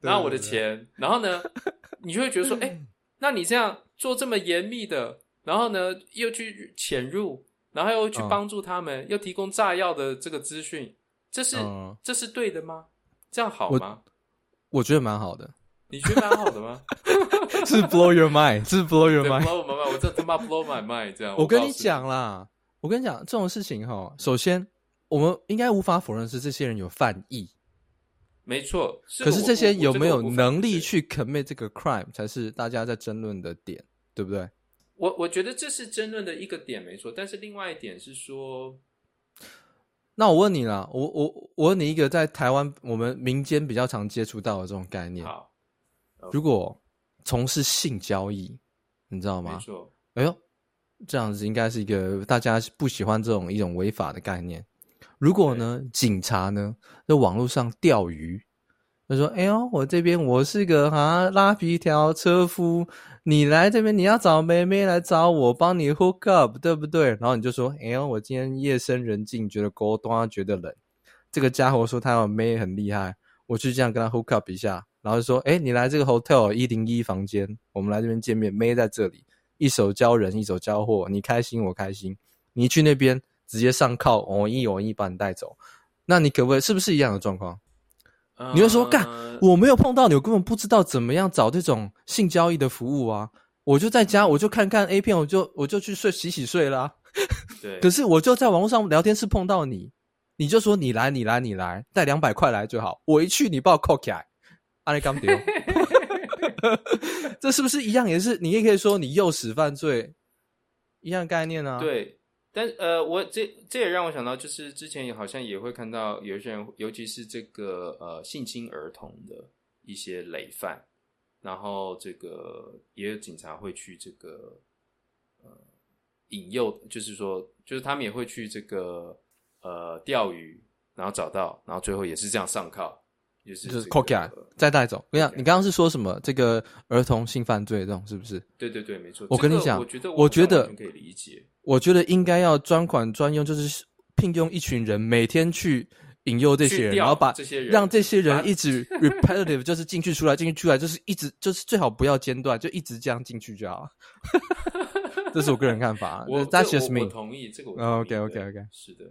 拿我的钱，然后呢，你就会觉得说，哎、欸，那你这样做这么严密的。然后呢，又去潜入，然后又去帮助他们，嗯、又提供炸药的这个资讯，这是、嗯、这是对的吗？这样好吗？我，我觉得蛮好的。你觉得蛮好的吗？是 blow your mind，是 blow your mind，blow my mind。我这他妈 blow my mind，这样。我跟你讲啦，我跟你讲这种事情哈，首先我们应该无法否认是这些人有犯意，没错。可是这些有没有能力去 commit 这个 crime 才是大家在争论的点，对不对？我我觉得这是争论的一个点，没错。但是另外一点是说，那我问你啦，我我我问你一个在台湾我们民间比较常接触到的这种概念。好，如果从事性交易，你知道吗？没错。哎呦，这样子应该是一个大家不喜欢这种一种违法的概念。如果呢，警察呢在网络上钓鱼，他说：“哎呦，我这边我是个啊拉皮条车夫。”你来这边，你要找妹妹来找我，帮你 hook up，对不对？然后你就说：“哎呦，我今天夜深人静，觉得孤单，觉得冷。”这个家伙说他有妹很厉害，我去这样跟他 hook up 一下，然后就说：“哎，你来这个 hotel 一零一房间，我们来这边见面，妹在这里，一手交人，一手交货，你开心我开心。你去那边直接上铐，我一我一把你带走，那你可不可以？是不是一样的状况？”你会说干，我没有碰到你，我根本不知道怎么样找这种性交易的服务啊！我就在家，我就看看 A 片，我就我就去睡洗洗睡啦。对，可是我就在网络上聊天室碰到你，你就说你来，你来，你来，带两百块来最好。我一去，你把我扣起来，阿里刚丢。这是不是一样？也是你也可以说你诱使犯罪，一样概念啊。对。但呃，我这这也让我想到，就是之前好像也会看到有些人，尤其是这个呃性侵儿童的一些累犯，然后这个也有警察会去这个呃引诱，就是说，就是他们也会去这个呃钓鱼，然后找到，然后最后也是这样上铐。就是就是扣起来再带走。我跟你讲，你刚刚是说什么？这个儿童性犯罪这种是不是？对对对，没错。我跟你讲，我觉得我觉得可以理解。我觉得应该要专款专用，就是聘用一群人，每天去引诱这些人，然后把这些人让这些人一直 repetitive，就是进去出来进去出来，就是一直就是最好不要间断，就一直这样进去就好。这是我个人看法。我 That's just me。我同意这个。OK OK OK。是的。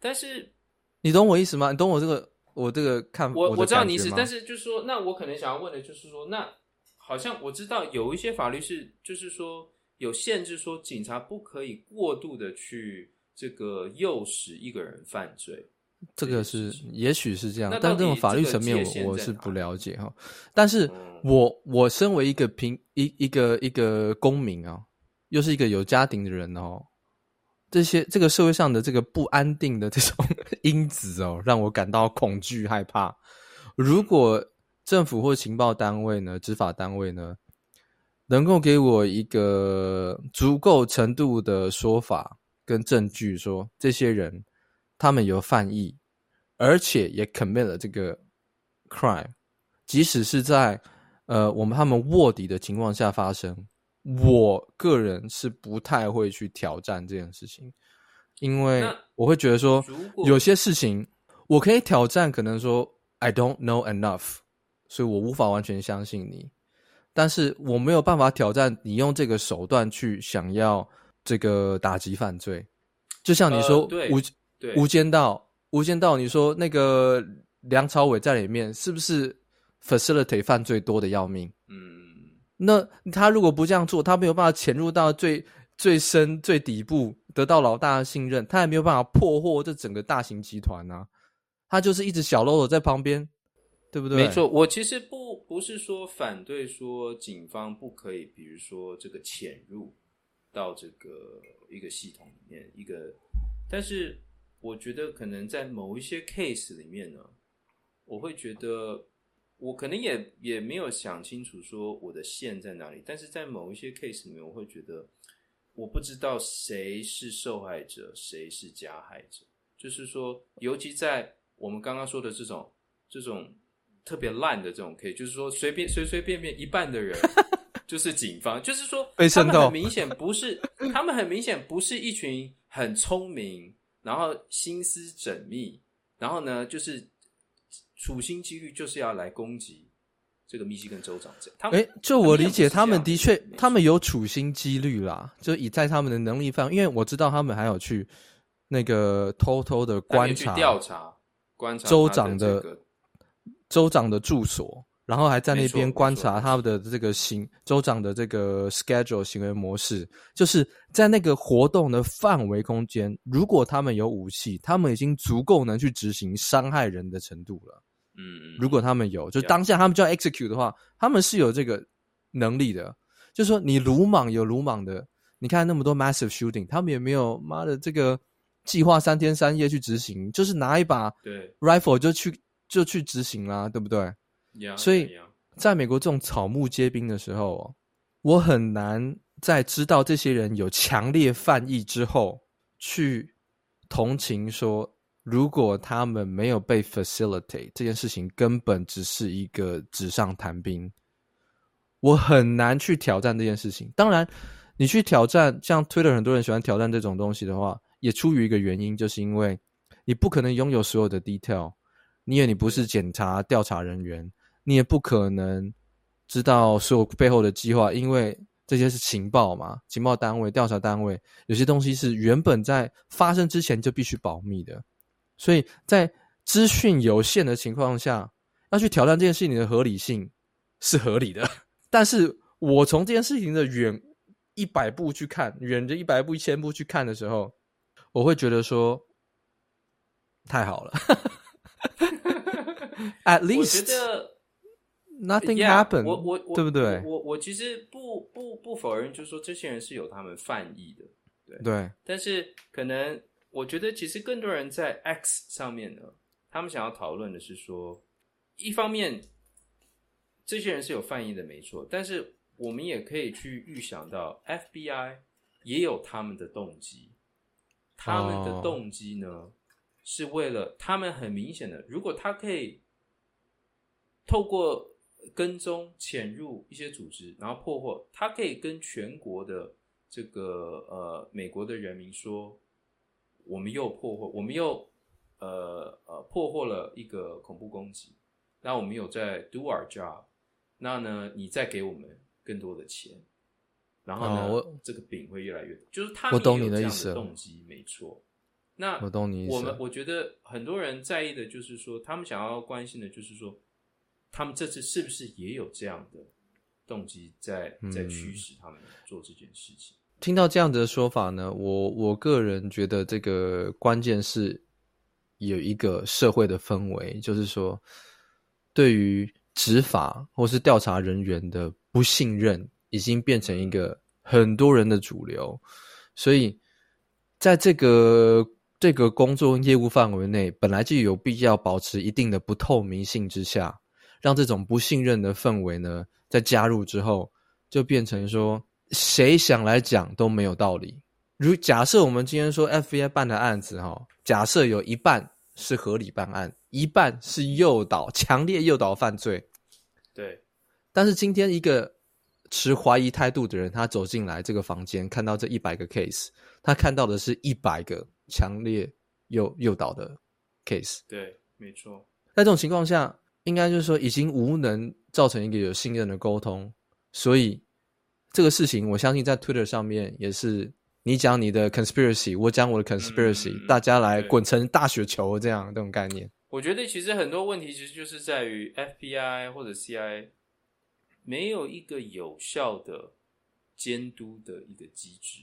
但是你懂我意思吗？你懂我这个？我这个看法，我我知道你意思，但是就是说，那我可能想要问的就是说，那好像我知道有一些法律是，就是说有限制，说警察不可以过度的去这个诱使一个人犯罪。这个是，也许是这样，但这种法律层面我我是不了解哈。但是我我身为一个平一一个一个公民啊，又是一个有家庭的人哦。这些这个社会上的这个不安定的这种 因子哦，让我感到恐惧害怕。如果政府或情报单位呢，执法单位呢，能够给我一个足够程度的说法跟证据，说这些人他们有犯意，而且也 commit 了这个 crime，即使是在呃我们他们卧底的情况下发生。我个人是不太会去挑战这件事情，因为我会觉得说，有些事情我可以挑战，可能说 I don't know enough，所以我无法完全相信你，但是我没有办法挑战你用这个手段去想要这个打击犯罪，就像你说无无间道，无间道，你说那个梁朝伟在里面是不是 facilitate 犯罪多的要命？嗯。那他如果不这样做，他没有办法潜入到最最深最底部，得到老大的信任，他也没有办法破获这整个大型集团啊。他就是一直小喽啰在旁边，对不对？没错，我其实不不是说反对说警方不可以，比如说这个潜入到这个一个系统里面一个，但是我觉得可能在某一些 case 里面呢，我会觉得。我可能也也没有想清楚说我的线在哪里，但是在某一些 case 里面，我会觉得我不知道谁是受害者，谁是加害者。就是说，尤其在我们刚刚说的这种这种特别烂的这种 case，就是说随便随随便便一半的人 就是警方，就是说他们很明显不是，他们很明显不是一群很聪明，然后心思缜密，然后呢就是。处心积虑就是要来攻击这个密西根州长这样。他们诶，就我理解，他们的确，他们有处心积虑啦，就以在他们的能力范围，因为我知道他们还有去那个偷偷的观察、调查、观察州长的州长的住所。然后还在那边观察他们的这个行州长的这个 schedule 行为模式，就是在那个活动的范围空间，如果他们有武器，他们已经足够能去执行伤害人的程度了。嗯，如果他们有，就当下他们就要 execute 的话，他们是有这个能力的。就是说，你鲁莽有鲁莽的，你看那么多 massive shooting，他们也没有妈的这个计划三天三夜去执行，就是拿一把 rifle 就去就去执行啦，对不对？所以，在美国这种草木皆兵的时候，我很难在知道这些人有强烈犯意之后，去同情说，如果他们没有被 facilitate 这件事情，根本只是一个纸上谈兵。我很难去挑战这件事情。当然，你去挑战，像 Twitter 很多人喜欢挑战这种东西的话，也出于一个原因，就是因为你不可能拥有所有的 detail，因为你不是检查调查人员。你也不可能知道所有背后的计划，因为这些是情报嘛，情报单位、调查单位，有些东西是原本在发生之前就必须保密的。所以在资讯有限的情况下，要去挑战这件事情的合理性是合理的。但是我从这件事情的远一百步去看，远着一百步、一千步去看的时候，我会觉得说太好了。At least nothing happened，我我我对不对？我我，我其实不不不否认，就是说这些人是有他们犯意的，对对。但是可能我觉得，其实更多人在 X 上面呢，他们想要讨论的是说，一方面这些人是有犯意的，没错，但是我们也可以去预想到，FBI 也有他们的动机，他们的动机呢，oh. 是为了他们很明显的，如果他可以透过跟踪潜入一些组织，然后破获，他可以跟全国的这个呃美国的人民说，我们又破获，我们又呃呃破获了一个恐怖攻击，那我们有在 do our job，那呢你再给我们更多的钱，然后呢、哦、这个饼会越来越多，就是他们有这样的动机，没错。那我懂你意思。我们我觉得很多人在意的就是说，他们想要关心的就是说。他们这次是不是也有这样的动机在在驱使他们做这件事情？嗯，听到这样子的说法呢，我我个人觉得这个关键是有一个社会的氛围，就是说对于执法或是调查人员的不信任，已经变成一个很多人的主流。所以在这个这个工作业务范围内，本来就有必要保持一定的不透明性之下。让这种不信任的氛围呢，在加入之后，就变成说，谁想来讲都没有道理。如假设我们今天说 FBI 办的案子，哈，假设有一半是合理办案，一半是诱导、强烈诱导犯罪，对。但是今天一个持怀疑态度的人，他走进来这个房间，看到这一百个 case，他看到的是一百个强烈诱诱导的 case。对，没错。在这种情况下。应该就是说，已经无能造成一个有信任的沟通，所以这个事情，我相信在 Twitter 上面也是你讲你的 conspiracy，我讲我的 conspiracy，嗯，大家来滚成大雪球这样这种概念。我觉得其实很多问题其实就是在于 FBI 或者 CIA 没有一个有效的监督的一个机制，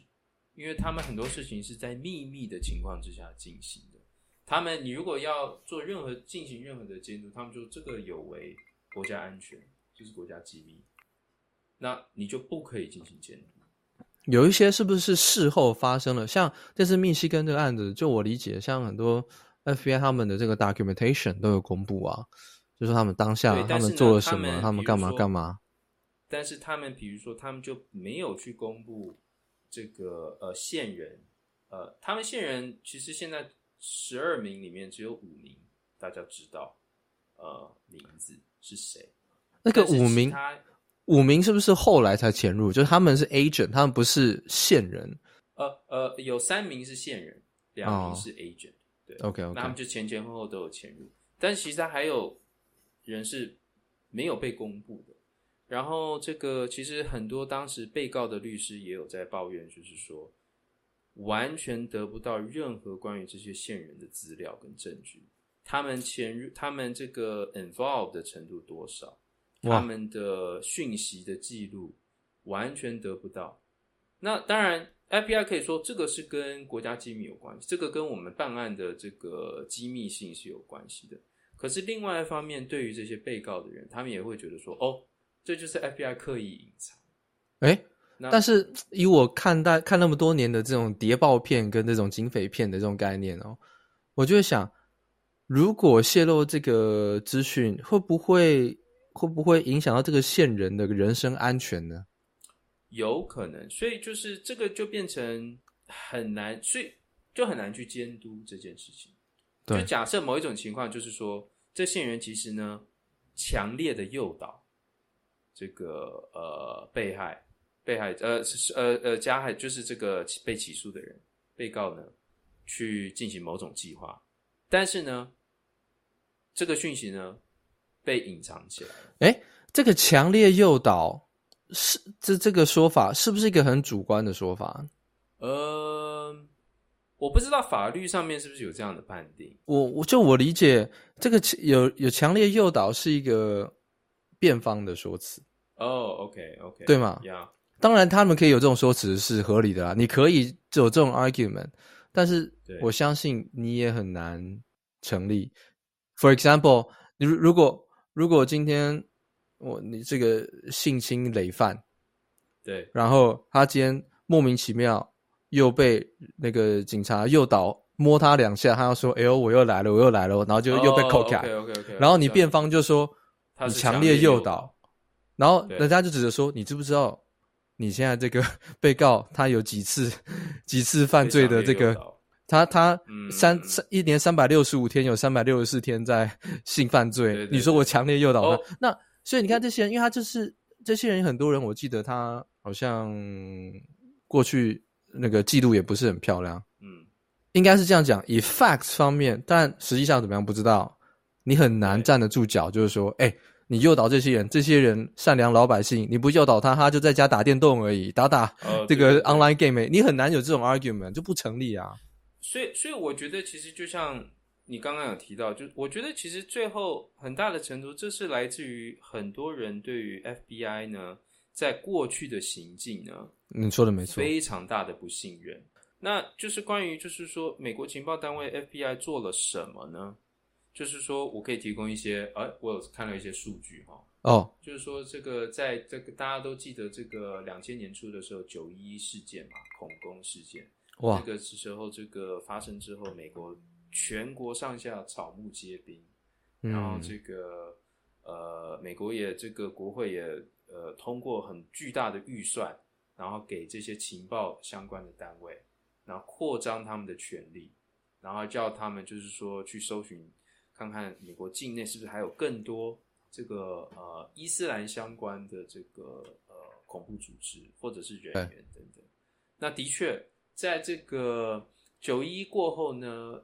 因为他们很多事情是在秘密的情况之下进行的。他们，你如果要做任何进行任何的监督，他们说这个有违国家安全，就是国家机密，那你就不可以进行监督。有一些是不是事后发生了？像这次密西根这个案子，就我理解，像很多 FBI 他们的这个 documentation 都有公布啊，就说他们当下他们做了什么，他们干嘛干嘛。但是他们比如说，他们就没有去公布这个呃线人，呃，他们线人其实现在。十二名里面只有五名大家知道，呃，名字是谁？那个五名，五名是不是后来才潜入？就是他们是 agent，他们不是线人。呃呃，有三名是线人，两名是 agent、哦。对，OK OK，那他们就前前后后都有潜入，但其实他还有人是没有被公布的。然后这个其实很多当时被告的律师也有在抱怨，就是说。完全得不到任何关于这些线人的资料跟证据，他们潜入，他们这个 involve 的程度多少，他们的讯息的记录完全得不到。那当然，FBI 可以说这个是跟国家机密有关系，这个跟我们办案的这个机密性是有关系的。可是另外一方面，对于这些被告的人，他们也会觉得说，哦，这就是 FBI 刻意隐藏，诶但是以我看待看那么多年的这种谍报片跟这种警匪片的这种概念哦，我就会想，如果泄露这个资讯，会不会会不会影响到这个线人的人身安全呢？有可能，所以就是这个就变成很难，所以就很难去监督这件事情。对，就假设某一种情况，就是说这线人其实呢，强烈的诱导这个呃被害。被害呃呃呃加害就是这个被起诉的人，被告呢去进行某种计划，但是呢这个讯息呢被隐藏起来了。诶，这个强烈诱导是这这个说法是不是一个很主观的说法？呃，我不知道法律上面是不是有这样的判定。我我就我理解，这个有有强烈诱导是一个辩方的说辞。哦、oh,，OK OK，对吗？Yeah. 当然他们可以有这种说辞是合理的啦，你可以有这种 argument，但是我相信你也很难成立。For example，你如果如果今天我你这个性侵累犯，对，然后他今天莫名其妙又被那个警察诱导摸他两下，他要说：“哎呦，我又来了，我又来了。”然后就又被扣开。Oh, OK OK OK。然后你辩方就说你强烈诱导，然后人家就指着说：“你知不知道你现在这个 被告他有几次几次犯罪的这个？他他三三一年三百六十五天有三百六十四天在 性犯罪。对对对，你说我强烈诱导他，哦、那所以你看这些人，因为他就是这些人很多人，我记得他。”好像过去那个记录也不是很漂亮，嗯，应该是这样讲。以 facts 方面，但实际上怎么样不知道。你很难站得住脚，就是说，哎、欸，你诱导这些人，这些人善良老百姓，你不诱导他，他就在家打电动而已，打打这个 online game，你很难有这种 argument，就不成立啊。所以，所以我觉得其实就像你刚刚有提到，就我觉得其实最后很大的程度，这是来自于很多人对于 FBI 呢。在过去的行径呢，你说的没错，非常大的不信任。那就是关于，就是说，美国情报单位 FBI 做了什么呢？就是说我可以提供一些，哎，我有看了一些数据哈。哦，就是说，这个在这个大家都记得这个两千年初的时候，九一一事件嘛，恐攻事件。哇，这个时候这个发生之后，美国全国上下草木皆兵，嗯，然后这个呃，美国也这个国会也。呃，通过很巨大的预算，然后给这些情报相关的单位，然后扩张他们的权利，然后叫他们就是说去搜寻，看看美国境内是不是还有更多这个呃伊斯兰相关的这个呃恐怖组织或者是人员等等。那的确，在这个九一过后呢，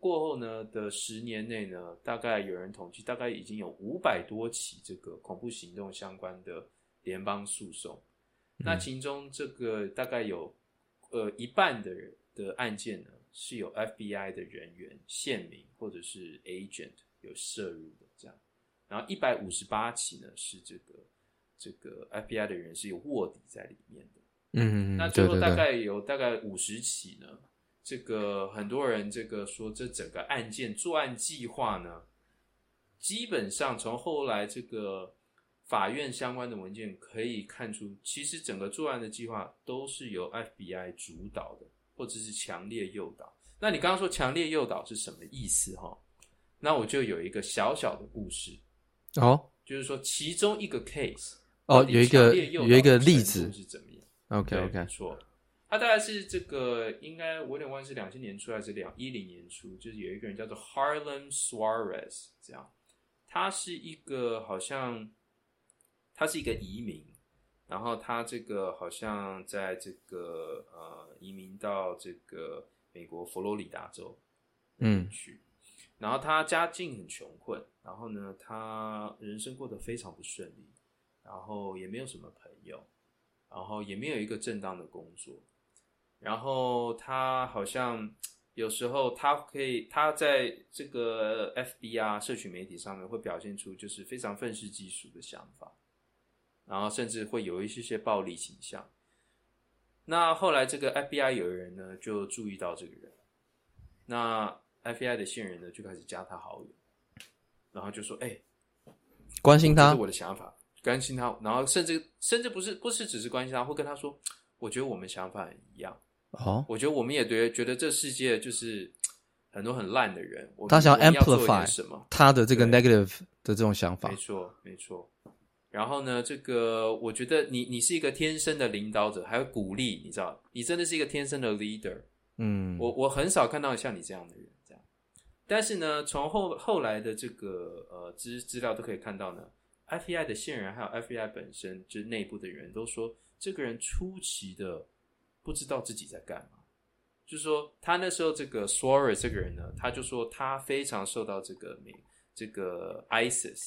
过后呢的十年内呢，大概有人统计，大概已经有五百多起这个恐怖行动相关的联邦诉讼。嗯。那其中这个大概有呃一半的人的案件呢，是有 FBI 的人员、县民或者是 agent 有涉入的这样。然后一百五十八起呢，是这个这个 FBI 的人是有卧底在里面的。嗯，那最后大概有大概五十起呢。这个很多人这个说，这整个案件作案计划呢，基本上从后来这个法院相关的文件可以看出，其实整个作案的计划都是由 FBI 主导的，或者是强烈诱导。那你刚刚说强烈诱导是什么意思？哈，那我就有一个小小的故事哦，就是说其中一个 case 哦，有一个有一个例子是怎么样？OK OK，错。他大概是这个，应该我有点忘记是两千年初还是两一零年初，就是有一个人叫做 Harlem Suarez，这样，他是一个好像，他是一个移民，然后他这个好像在这个呃移民到这个美国佛罗里达州，嗯，去，然后他家境很穷困，然后呢，他人生过得非常不顺利，然后也没有什么朋友，然后也没有一个正当的工作。然后他好像有时候他可以，他在这个 FB 啊，社群媒体上面会表现出就是非常愤世嫉俗的想法，然后甚至会有一些些暴力倾向。那后来这个 FBI 有人呢就注意到这个人，那 FBI 的线人呢就开始加他好友，然后就说：“哎，关心他，这是我的想法，关心他。”然后甚至甚至不是不是只是关心他，会跟他说：“我觉得我们想法一样。”哦，我觉得我们也觉得觉得这世界就是很多很烂的人。他想要 amplify 什么？他的这个 negative 的这种想法。没错，没错。然后呢，这个我觉得你你是一个天生的领导者，还有鼓励，你知道，你真的是一个天生的 leader。嗯，我我很少看到像你这样的人这样。但是呢，从后后来的这个呃资资料都可以看到呢，FBI 的线人还有 FBI 本身就是内部的人都说，这个人出奇的。不知道自己在干嘛，就是说，他那时候这个 Suarez 这个人呢，他就说他非常受到这个美这个 ISIS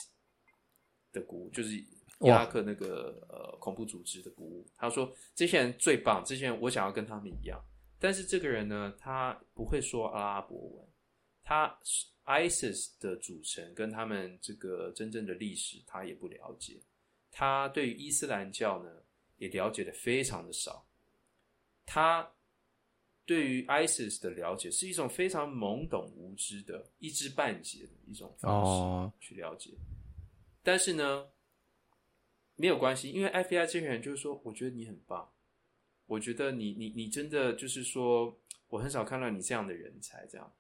的鼓舞，就是伊拉克那个呃恐怖组织的鼓舞。他说这些人最棒，这些人我想要跟他们一样，但是这个人呢，他不会说阿拉伯文，他 ISIS 的组成跟他们这个真正的历史他也不了解，他对于伊斯兰教呢也了解的非常的少，他对于 ISIS 的了解是一种非常懵懂无知的一知半解的一种方式去了解，但是呢没有关系，因为 FBI 这些人就是说，我觉得你很棒。我觉得你你你真的就是说，我很少看到你这样的人才。这样，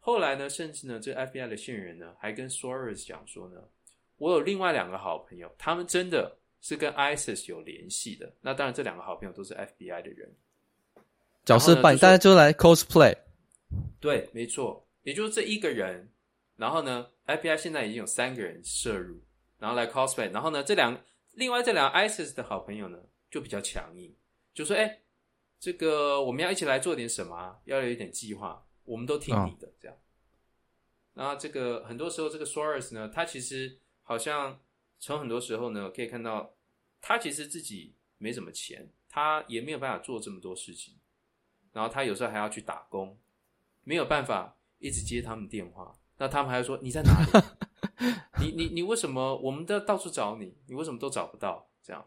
后来呢，甚至呢，这 FBI 的线人呢，还跟 Soros 讲说呢，我有另外两个好朋友，他们真的是跟 ISIS 有联系的。那当然，这两个好朋友都是 FBI 的人，角色扮演，大家就来 cosplay。对，没错，也就是这一个人。然后呢，FBI 现在已经有三个人涉入，然后来 cosplay。然后呢，这两另外这两个 ISIS 的好朋友呢，就比较强硬。就说：“哎、欸，这个我们要一起来做点什么啊？要有一点计划，我们都听你的。”这样。那、哦、这个很多时候，这个 Soros 呢，他其实好像从很多时候呢，可以看到他其实自己没什么钱，他也没有办法做这么多事情。然后他有时候还要去打工，没有办法一直接他们电话。那他们还要说：“你在哪里？你你你为什么？我们都到处找你，你为什么都找不到？”这样。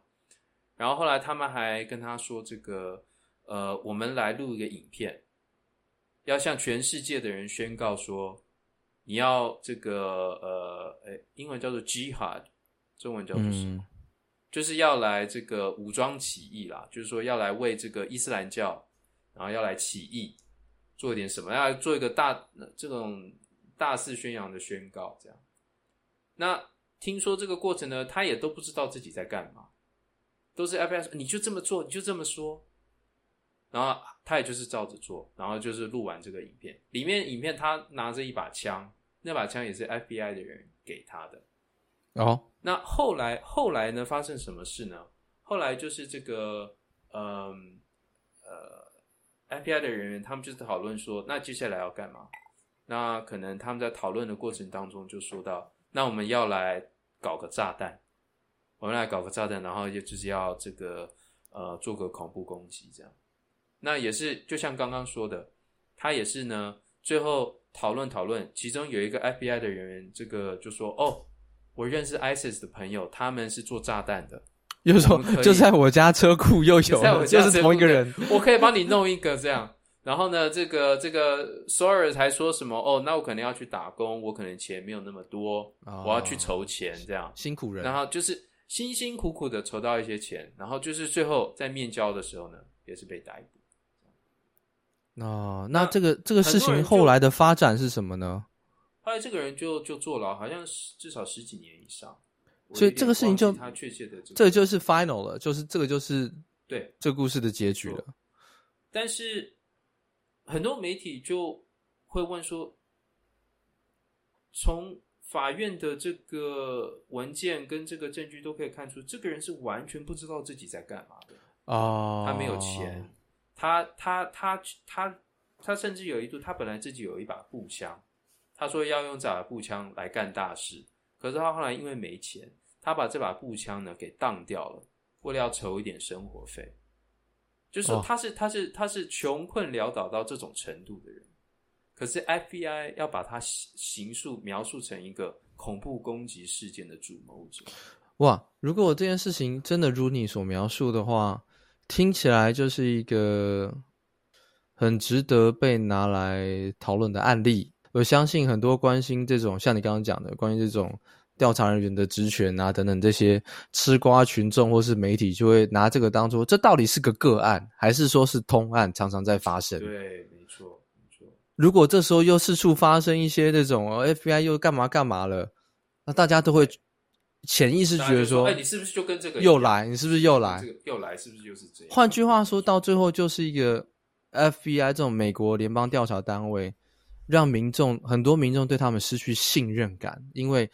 然后后来他们还跟他说：“这个，呃，我们来录一个影片，要向全世界的人宣告说，你要这个，呃，诶，英文叫做 Jihad，中文叫做什么？嗯、就是要来这个武装起义啦，就是说要来为这个伊斯兰教，然后要来起义，做一点什么，要做一个大这种大肆宣扬的宣告，这样。那听说这个过程呢，他也都不知道自己在干嘛。”都是 FBI 说，你就这么做，你就这么说，然后他也就是照着做，然后就是录完这个影片。里面影片他拿着一把枪，那把枪也是 FBI 的人给他的。哦，那后来后来呢，发生什么事呢？后来就是这个，嗯呃，呃，FBI 的人员他们就是讨论说，那接下来要干嘛？那可能他们在讨论的过程当中就说到，那我们要来搞个炸弹。我们来搞个炸弹，然后就就是要这个呃做个恐怖攻击这样。那也是就像刚刚说的，他也是呢，最后讨论讨论，其中有一个 FBI 的人员，这个就说：“哦，我认识 ISIS 的朋友，他们是做炸弹的。”又说就在我家车库又有，在我家就是同一个人，我可以帮你弄一个这样。然后呢，这个这个 Soros 还说什么？哦，那我可能要去打工，我可能钱没有那么多，哦、我要去筹钱这样。辛苦人。然后就是。辛辛苦苦的筹到一些钱，然后就是最后在面交的时候呢，也是被逮捕。哦，那这个这个事情后来的发展是什么呢？后来这个人就就坐牢，好像至少十几年以上。所以这个事情就他确切的这个，这个就是 final 了，就是这个就是对这故事的结局了。但是很多媒体就会问说，从。法院的这个文件跟这个证据都可以看出，这个人是完全不知道自己在干嘛的哦。他没有钱，他他他他他甚至有一度，他本来自己有一把步枪，他说要用这把步枪来干大事。可是他后来因为没钱，他把这把步枪呢给当掉了，为了要筹一点生活费。就是说他是他是他是穷困潦倒到这种程度的人。可是 FBI 要把他形述描述成一个恐怖攻击事件的主谋者。哇！如果我这件事情真的如你所描述的话，听起来就是一个很值得被拿来讨论的案例。我相信很多关心这种像你刚刚讲的关于这种调查人员的职权啊等等这些吃瓜群众或是媒体，就会拿这个当做这到底是个个案，还是说是通案，常常在发生？对没错。如果这时候又四处发生一些这种 FBI 又干嘛干嘛了，那大家都会潜意识觉得说：哎，你是不是就跟这个又来？你是不是又来？又来？是不是就是这样？换句话说，到最后就是一个 FBI 这种美国联邦调查单位，让民众很多民众对他们失去信任感，因为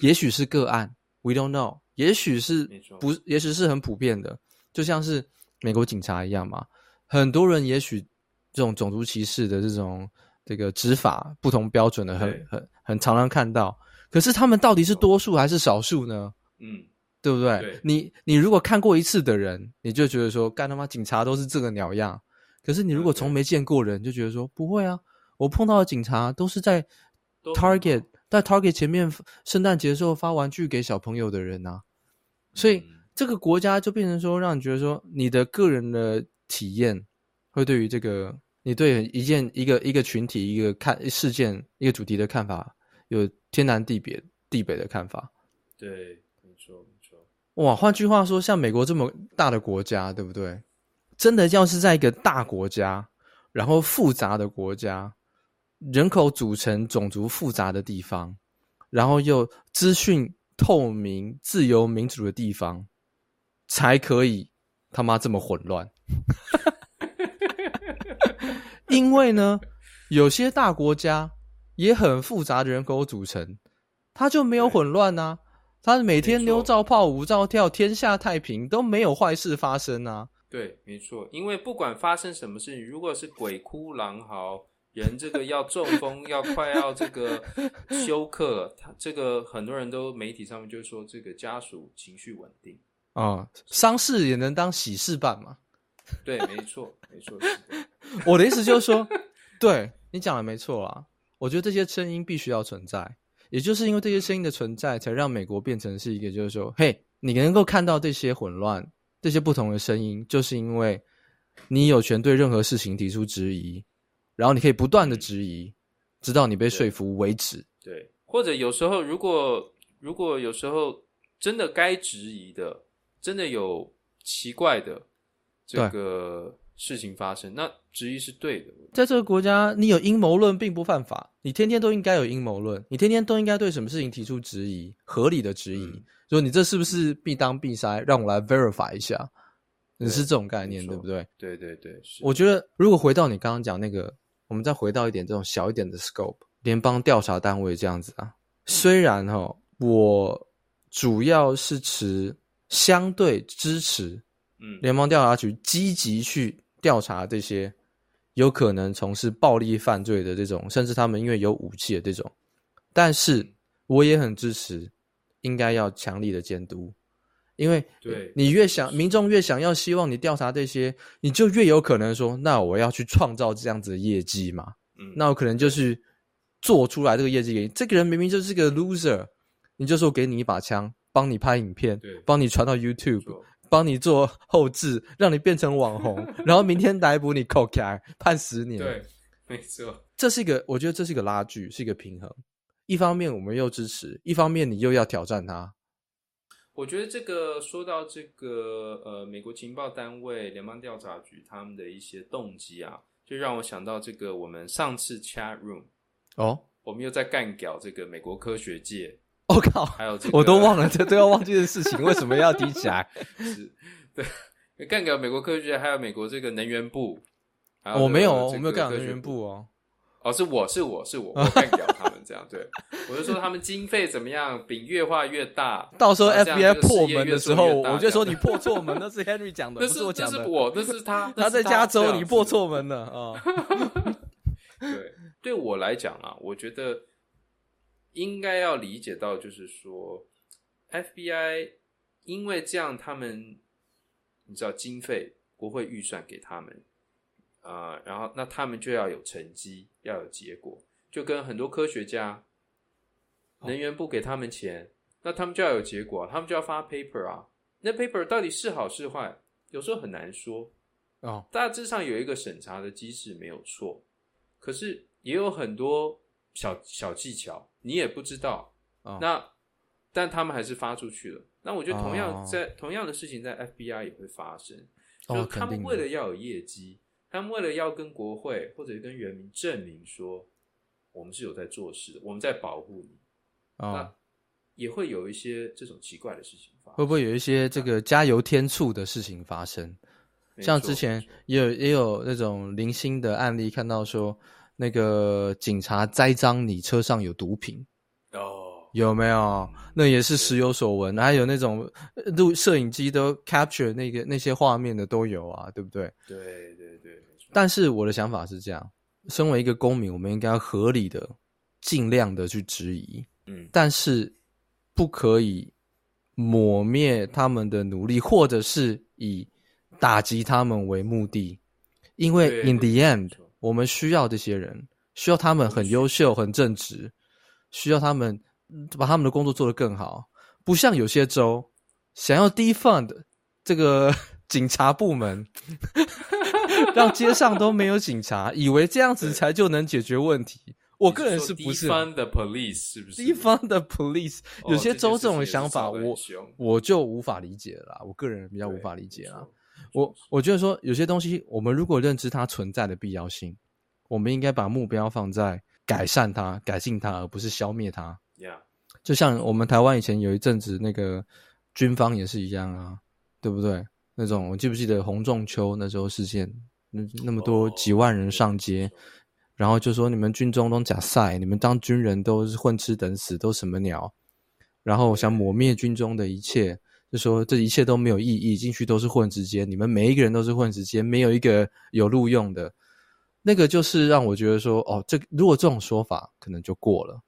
也许是个案，We don't know，也许是不，也许是很普遍的，就像是美国警察一样嘛，很多人也许。这种种族歧视的这种这个执法不同标准的很很很常常看到，可是他们到底是多数还是少数呢？嗯，对不对？对。你你如果看过一次的人，你就觉得说干他妈警察都是这个鸟样。可是你如果从没见过人，就觉得说不会啊，我碰到的警察都是在 Target 在 Target 前面圣诞节的时候发玩具给小朋友的人啊，所以这个国家就变成说，让你觉得说你的个人的体验会对于这个你对一件一个一个群体一个看事件一个主题的看法有天南地别地北的看法。对，没错没错。哇，换句话说，像美国这么大的国家，对不对？真的要是在一个大国家，然后复杂的国家，人口组成、种族复杂的地方，然后又资讯透明、自由民主的地方，才可以他妈这么混乱。因为呢，有些大国家也很复杂的人口组成，他就没有混乱啊，他每天牛照炮、舞照跳，天下太平，都没有坏事发生啊。对，没错，因为不管发生什么事情，如果是鬼哭狼嚎，人这个要中风，要快要这个 休克，他这个很多人都媒体上面就说这个家属情绪稳定啊，丧、嗯、事也能当喜事办嘛？对，没错，没错。我的意思就是说，对你讲的没错啊，我觉得这些声音必须要存在，也就是因为这些声音的存在，才让美国变成是一个，就是说，嘿，你能够看到这些混乱。这些不同的声音，就是因为你有权对任何事情提出质疑，然后你可以不断的质疑，直到你被说服为止。对，对，或者有时候，如果如果有时候真的该质疑的，真的有奇怪的这个事情发生，那质疑是对的。在这个国家，你有阴谋论并不犯法，你天天都应该有阴谋论，你天天都应该对什么事情提出质疑，合理的质疑。嗯说你这是不是必当必筛？让我来 verify 一下，你是这种概念对不对？对对对，我觉得如果回到你刚刚讲那个，我们再回到一点这种小一点的 scope，联邦调查单位这样子啊。虽然哈，我主要是持相对支持，嗯，联邦调查局积极去调查这些有可能从事暴力犯罪的这种，甚至他们因为有武器的这种，但是我也很支持。应该要强力的监督，因为你越想，民众越想要希望你调查这些，你就越有可能说，那我要去创造这样子的业绩嘛。嗯，那我可能就是做出来这个业绩给你。这个人明明就是个 loser，你就说给你一把枪，帮你拍影片，帮你传到 YouTube，帮你做后置，让你变成网红，然后明天逮捕你，扣起来判十年。对，没错，这是一个，我觉得这是一个拉锯，是一个平衡。一方面我们又支持，一方面你又要挑战他。我觉得这个说到这个呃，美国情报单位联邦调查局他们的一些动机啊，就让我想到这个我们上次 chat room 哦，我们又在干掉这个美国科学界。我、哦、靠，还有这个我都忘了这都要忘记的事情，为什么要提起来？是对，干掉美国科学界，还有美国这个能源部。我没有，我没有干掉能源部哦。哦，是我是我是我，我干掉他们这样对，我就说他们经费怎么样，饼越画越大，到时候 FBI 破门的时候，我就说你破错门，那是 Henry 讲的，那是不是我讲的，那是我，那是他，他在加州，你破错门了啊。哦、对，对我来讲啊，我觉得应该要理解到，就是说 FBI 因为这样，他们你知道经费国会预算给他们。啊、呃，然后那他们就要有成绩，要有结果，就跟很多科学家，能源部给他们钱，哦、那他们就要有结果，他们就要发 paper 啊。那 paper 到底是好是坏，有时候很难说。哦，大致上有一个审查的机制没有错，可是也有很多小小技巧，你也不知道。哦、那但他们还是发出去了。那我觉得同样在、哦、同样的事情在 FBI 也会发生，哦、就是他们为了要有业绩。他们为了要跟国会或者跟人民证明说，我们是有在做事的，我们在保护你，啊、哦，那也会有一些这种奇怪的事情发生。会不会有一些这个加油添醋的事情发生？像之前也有也有那种零星的案例，看到说那个警察栽赃你车上有毒品，哦，有没有？那也是时有所闻。还有那种录摄影机都 capture 那个那些画面的都有啊，对不对？对对对。但是我的想法是这样：身为一个公民，我们应该要合理的、尽量的去质疑，嗯，但是不可以抹灭他们的努力，或者是以打击他们为目的，因为 in the end，我们需要这些人，需要他们很优秀、很正直，需要他们把他们的工作做得更好。不像有些州想要 defund 这个 警察部门，让街上都没有警察，以为这样子才就能解决问题。我个人是不是 defund the police 是不是 defund the police？有些州这种想法，哦、我我就无法理解了啦。我个人比较无法理解啦。我我觉得说有些东西，我们如果认知它存在的必要性，我们应该把目标放在改善它、改进它，而不是消灭它。Yeah. 就像我们台湾以前有一阵子那个军方也是一样啊，对不对？那种我记不记得洪仲秋那时候事件，那那么多几万人上街，oh, 然后就说你们军中都假赛，你们当军人都是混吃等死，都什么鸟？然后想抹灭军中的一切。就说这一切都没有意义，进去都是混时间，你们每一个人都是混时间，没有一个有录用的。那个就是让我觉得说，哦，这如果这种说法可能就过了，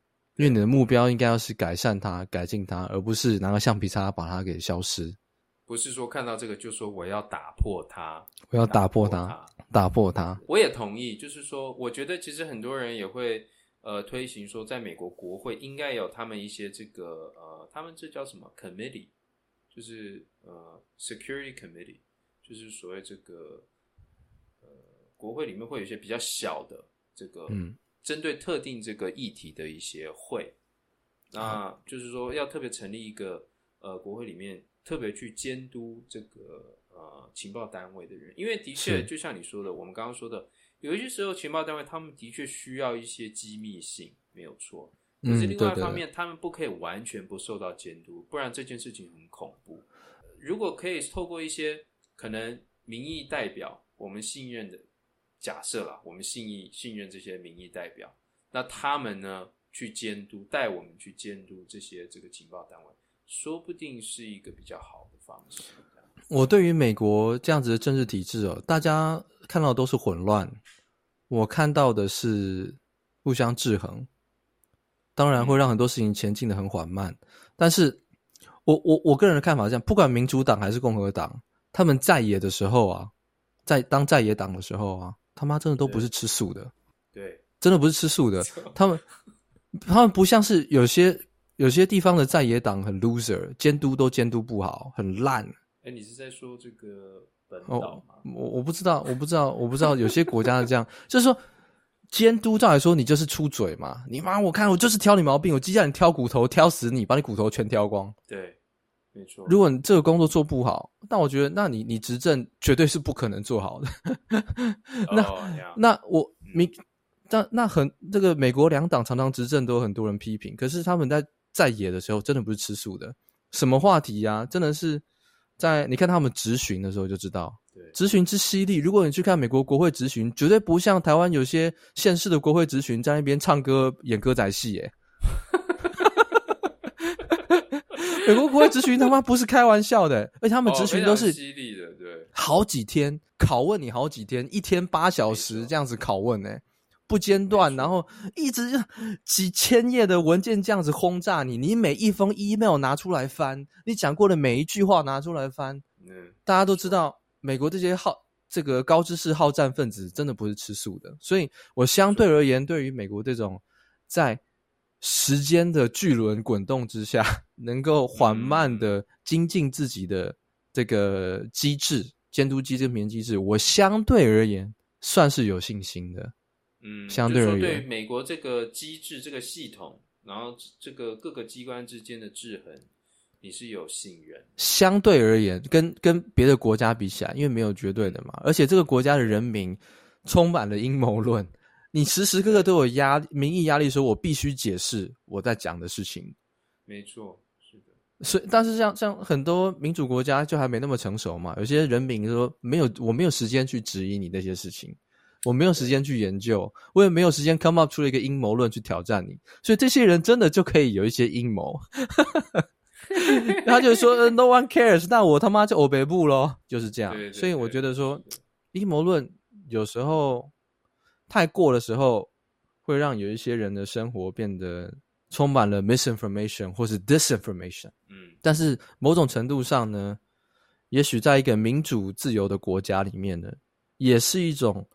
因为你的目标应该要是改善它、改进它，而不是拿个橡皮擦把它给消失。不是说看到这个就说我要打破它，我要打破它，打破它。我也同意，就是说，我觉得其实很多人也会呃推行说，在美国国会应该有他们一些这个呃，他们这叫什么 committee。就是呃，Security Committee，就是所谓这个呃，国会里面会有一些比较小的这个，嗯，针对特定这个议题的一些会，嗯、那就是说要特别成立一个呃，国会里面特别去监督这个呃情报单位的人，因为的确就像你说的，我们刚刚说的，有一些时候情报单位他们的确需要一些机密性，没有错。可是另外一方面，嗯、他们不可以完全不受到监督，不然这件事情很恐怖。如果可以透过一些可能民意代表，我们信任的假设啦，我们信义信任这些民意代表，那他们呢去监督，带我们去监督这些这个情报单位，说不定是一个比较好的方式。我对于美国这样子的政治体制哦，大家看到都是混乱，我看到的是互相制衡。当然会让很多事情前进得很缓慢，但是我我我个人的看法是这样：不管民主党还是共和党，他们在野的时候啊，在当在野党的时候啊，他妈真的都不是吃素的，对，真的不是吃素的。他们他们不像是有些有些地方的在野党很 loser，监督都监督不好，很烂。哎，你是在说这个本岛吗？哦，我我不知道，我不知道，我不知道，有些国家是这样，就是说。监督照来说，你就是出嘴嘛？你妈，我看我就是挑你毛病，我就叫你挑骨头，挑死你，把你骨头全挑光。对，没错。如果你这个工作做不好，那我觉得，那你你执政绝对是不可能做好的。那、oh. 那我你那那很这个美国两党常常执政都有很多人批评，可是他们在在野的时候真的不是吃素的。什么话题呀、啊？真的是在你看他们质询的时候就知道。质询之犀利，如果你去看美国国会质询，绝对不像台湾有些县市的国会质询在那边唱歌演歌仔戏，耶。美国国会质询他妈不是开玩笑的，而且他们质询都是犀利的，对，好几天拷问你，好几天，一天八小时这样子拷问，呢，不间断，然后一直几千页的文件这样子轰炸你，你每一封 email 拿出来翻，你讲过的每一句话拿出来翻，嗯，大家都知道。美国这些好这个高知识好战分子真的不是吃素的，所以我相对而言，对于美国这种在时间的巨轮滚动之下，能够缓慢的精进自己的这个机制、监督机制、民机制，我相对而言算是有信心的。嗯，相对而言，对美国这个机制、这个系统，然后这个各个机关之间的制衡。你是有信任，相对而言，跟跟别的国家比起来，因为没有绝对的嘛，而且这个国家的人民充满了阴谋论，你时时刻刻都有压民意压力，说我必须解释我在讲的事情。没错，是的。所以，但是像像很多民主国家就还没那么成熟嘛，有些人民说没有，我没有时间去质疑你那些事情，我没有时间去研究，我也没有时间 come up 出了一个阴谋论去挑战你，所以这些人真的就可以有一些阴谋。他就说 “No one cares”，那我他妈就欧北部咯，就是这样。对对对，所以我觉得说阴谋论有时候太过的时候，会让有一些人的生活变得充满了 misinformation 或是 disinformation。嗯，但是某种程度上呢，也许在一个民主自由的国家里面呢，也是一种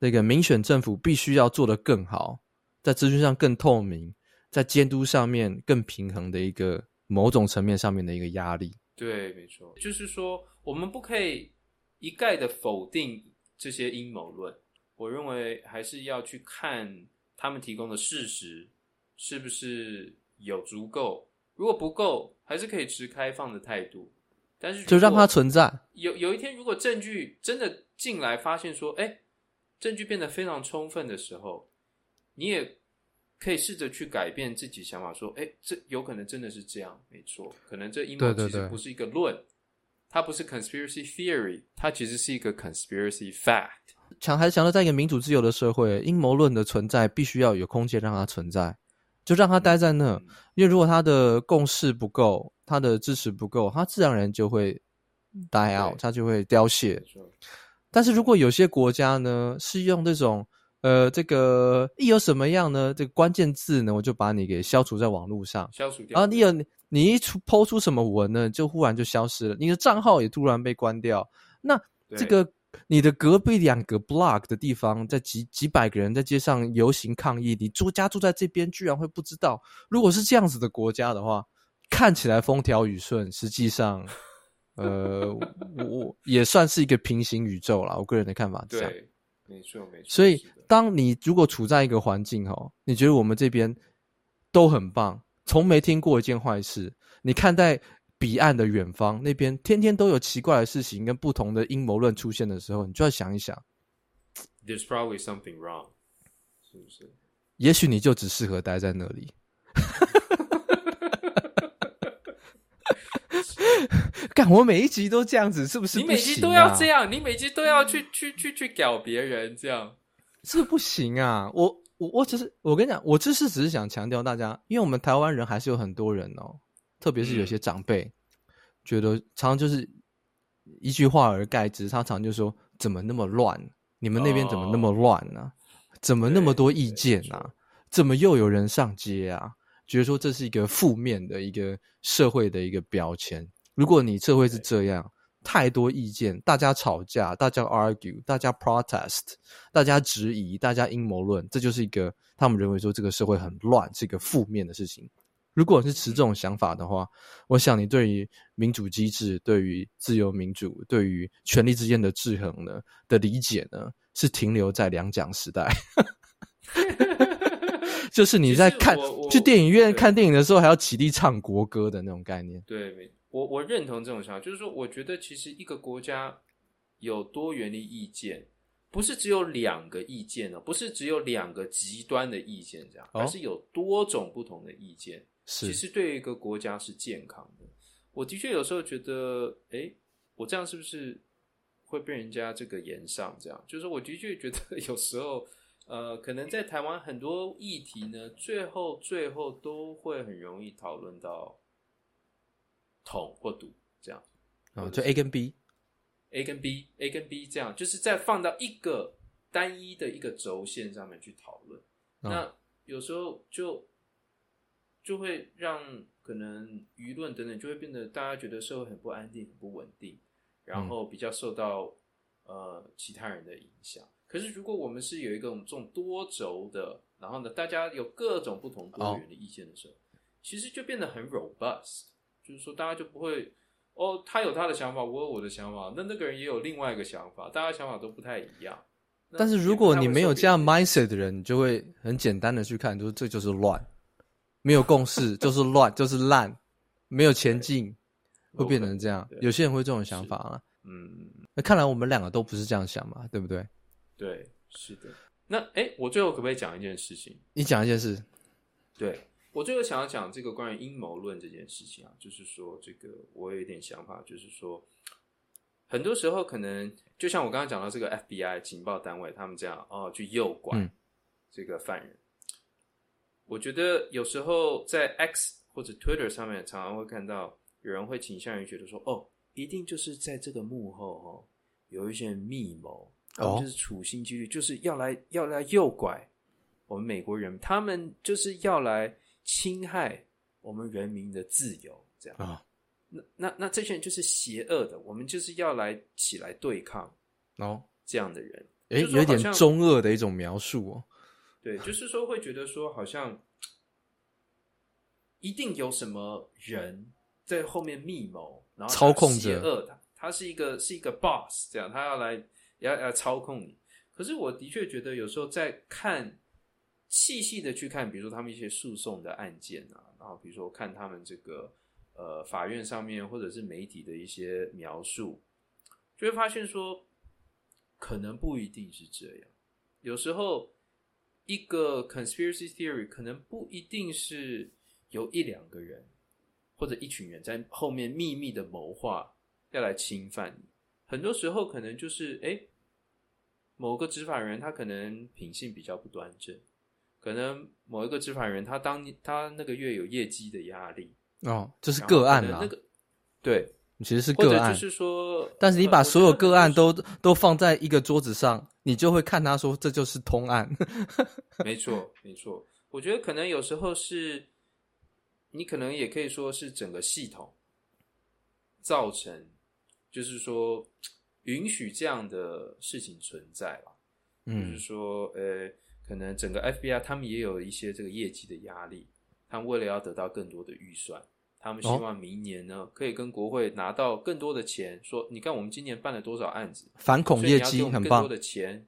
那个民选政府必须要做得更好，在资讯上更透明，在监督上面更平衡的一个某种层面上面的一个压力。对，没错，就是说我们不可以一概的否定这些阴谋论。我认为还是要去看他们提供的事实是不是有足够，如果不够，还是可以持开放的态度。但是就让它存在。有有一天，如果证据真的进来，发现说，哎，证据变得非常充分的时候，你也可以试着去改变自己想法，说，哎，这有可能真的是这样，没错，可能这阴谋其实不是一个论，对对对，它不是 conspiracy theory，它其实是一个 conspiracy fact。强还是强调，在一个民主自由的社会，阴谋论的存在必须要有空间让它存在，就让它待在那，嗯、因为如果它的共识不够。他的支持不够，他自然而然就会 die out，他就会凋谢。但是如果有些国家呢，是用这种呃，这个一有什么样呢，这个关键字呢，我就把你给消除在网络上，消除掉。然后你有你一出抛出什么文呢，就忽然就消失了，你的账号也突然被关掉。那这个你的隔壁两个 block 的地方，在几几百个人在街上游行抗议，你住家住在这边，居然会不知道？如果是这样子的国家的话。看起来风调雨顺，实际上，呃，我也算是一个平行宇宙啦。我个人的看法是这样。对，没错没错。所以，当你如果处在一个环境哦，你觉得我们这边都很棒，从没听过一件坏事。你看待彼岸的远方，那边天天都有奇怪的事情跟不同的阴谋论出现的时候，你就要想一想，There's probably something wrong，是不是？也许你就只适合待在那里。干，我每一集都这样子，是不是不啊？你每集都要这样，你每集都要去去去去搞别人，这样是不，是不行啊！我我我只是我跟你讲，我这是只是想强调大家，因为我们台湾人还是有很多人哦，特别是有些长辈，嗯、觉得常常就是一句话而概之，他常常就说：“怎么那么乱？你们那边怎么那么乱呢、啊？哦、怎么那么多意见啊？怎么又有人上街啊？”觉得说这是一个负面的一个社会的一个标签。如果你社会是这样，太多意见，大家吵架，大家 argue，大家 protest，大家质疑，大家阴谋论，这就是一个他们认为说这个社会很乱，是一个负面的事情。如果是持这种想法的话，我想你对于民主机制、对于自由民主、对于权力之间的制衡呢的理解呢，是停留在两蒋时代。就是你在看去电影院看电影的时候，还要起立唱国歌的那种概念。对，我我认同这种想法，就是说，我觉得其实一个国家有多元的意见，不是只有两个意见哦，不是只有两个极端的意见这样，而是有多种不同的意见。是，其实对一个国家是健康的。我的确有时候觉得，哎，我这样是不是会被人家这个炎上？这样，就是我的确觉得有时候。呃，可能在台湾很多议题呢，最后最后都会很容易讨论到统或独这样，哦，就 A 跟 B，A 跟 B，A 跟 B 这样，就是再放到一个单一的一个轴线上面去讨论，哦、那有时候就就会让可能舆论等等就会变得大家觉得社会很不安定、很不稳定，然后比较受到、嗯、呃其他人的影响。可是，如果我们是有一个这种多轴的，然后呢，大家有各种不同多元的意见的时候，哦、其实就变得很 robust，就是说大家就不会哦，他有他的想法，我有我的想法，那那个人也有另外一个想法，大家想法都不太一样。但是如果你没有这样 mindset 的人，你就会很简单的去看，就是这就是乱，没有共识 就是乱，就是烂，没有前进，会变成这样。有些人会这种想法啊，嗯，那看来我们两个都不是这样想嘛，对不对？对，是的。那哎，我最后可不可以讲一件事情？你讲一件事。对，我最后想要讲这个关于阴谋论这件事情啊，就是说这个我有一点想法，就是说很多时候可能就像我刚刚讲到这个 FBI 情报单位，他们这样哦去诱拐这个犯人。嗯、我觉得有时候在 X 或者 Twitter 上面常常会看到有人会倾向于觉得说，哦，一定就是在这个幕后哦有一些密谋。哦，就是处心积虑，就是要来要来诱拐我们美国人，他们就是要来侵害我们人民的自由，这样啊、哦？那那那这些人就是邪恶的，我们就是要来起来对抗哦。这样的人，诶，有点中二的一种描述哦。对，就是说会觉得说好像一定有什么人在后面密谋，然后操控着，邪恶他，他是一个是一个 boss，这样他要来要要操控你。可是我的确觉得有时候在看细细的去看，比如说他们一些诉讼的案件啊，然后比如说看他们这个呃法院上面或者是媒体的一些描述，就会发现说可能不一定是这样。有时候一个 conspiracy theory 可能不一定是有一两个人或者一群人在后面秘密的谋划要来侵犯你，很多时候可能就是哎。诶某个执法人，他可能品性比较不端正，可能某一个执法人，他当他那个月有业绩的压力哦，这是个案啊。那个对，其实是个案，就是说，但是你把所有个案都都放在一个桌子上，你就会看他说这就是通案。没错，没错。我觉得可能有时候是，你可能也可以说是整个系统造成，就是说。允许这样的事情存在吧，嗯，就是说，呃，可能整个 FBI 他们也有一些这个业绩的压力，他们为了要得到更多的预算，他们希望明年呢、哦、可以跟国会拿到更多的钱。说，你看我们今年办了多少案子，反恐业绩很棒，更多的钱，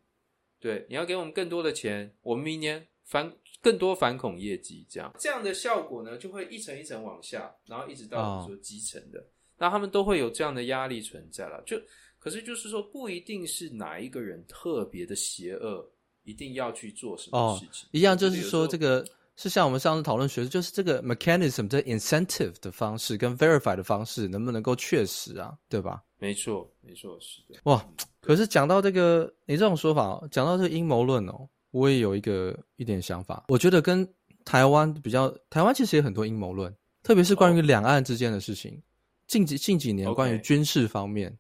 对，你要给我们更多的钱，我们明年反更多反恐业绩，这样这样的效果呢，就会一层一层往下，然后一直到说基层的，那、哦、他们都会有这样的压力存在了，就。可是，就是说，不一定是哪一个人特别的邪恶，一定要去做什么事情。哦、一样，就是说，这个是像我们上次讨论学的，就是这个 mechanism 这 incentive 的方式跟 verify 的方式，能不能够确实啊？对吧？没错，没错，是的。哇，可是讲到这个，你这种说法，讲到这个阴谋论哦，我也有一个一点想法。我觉得跟台湾比较，台湾其实也很多阴谋论，特别是关于两岸之间的事情。哦、近几近几年，关于军事方面。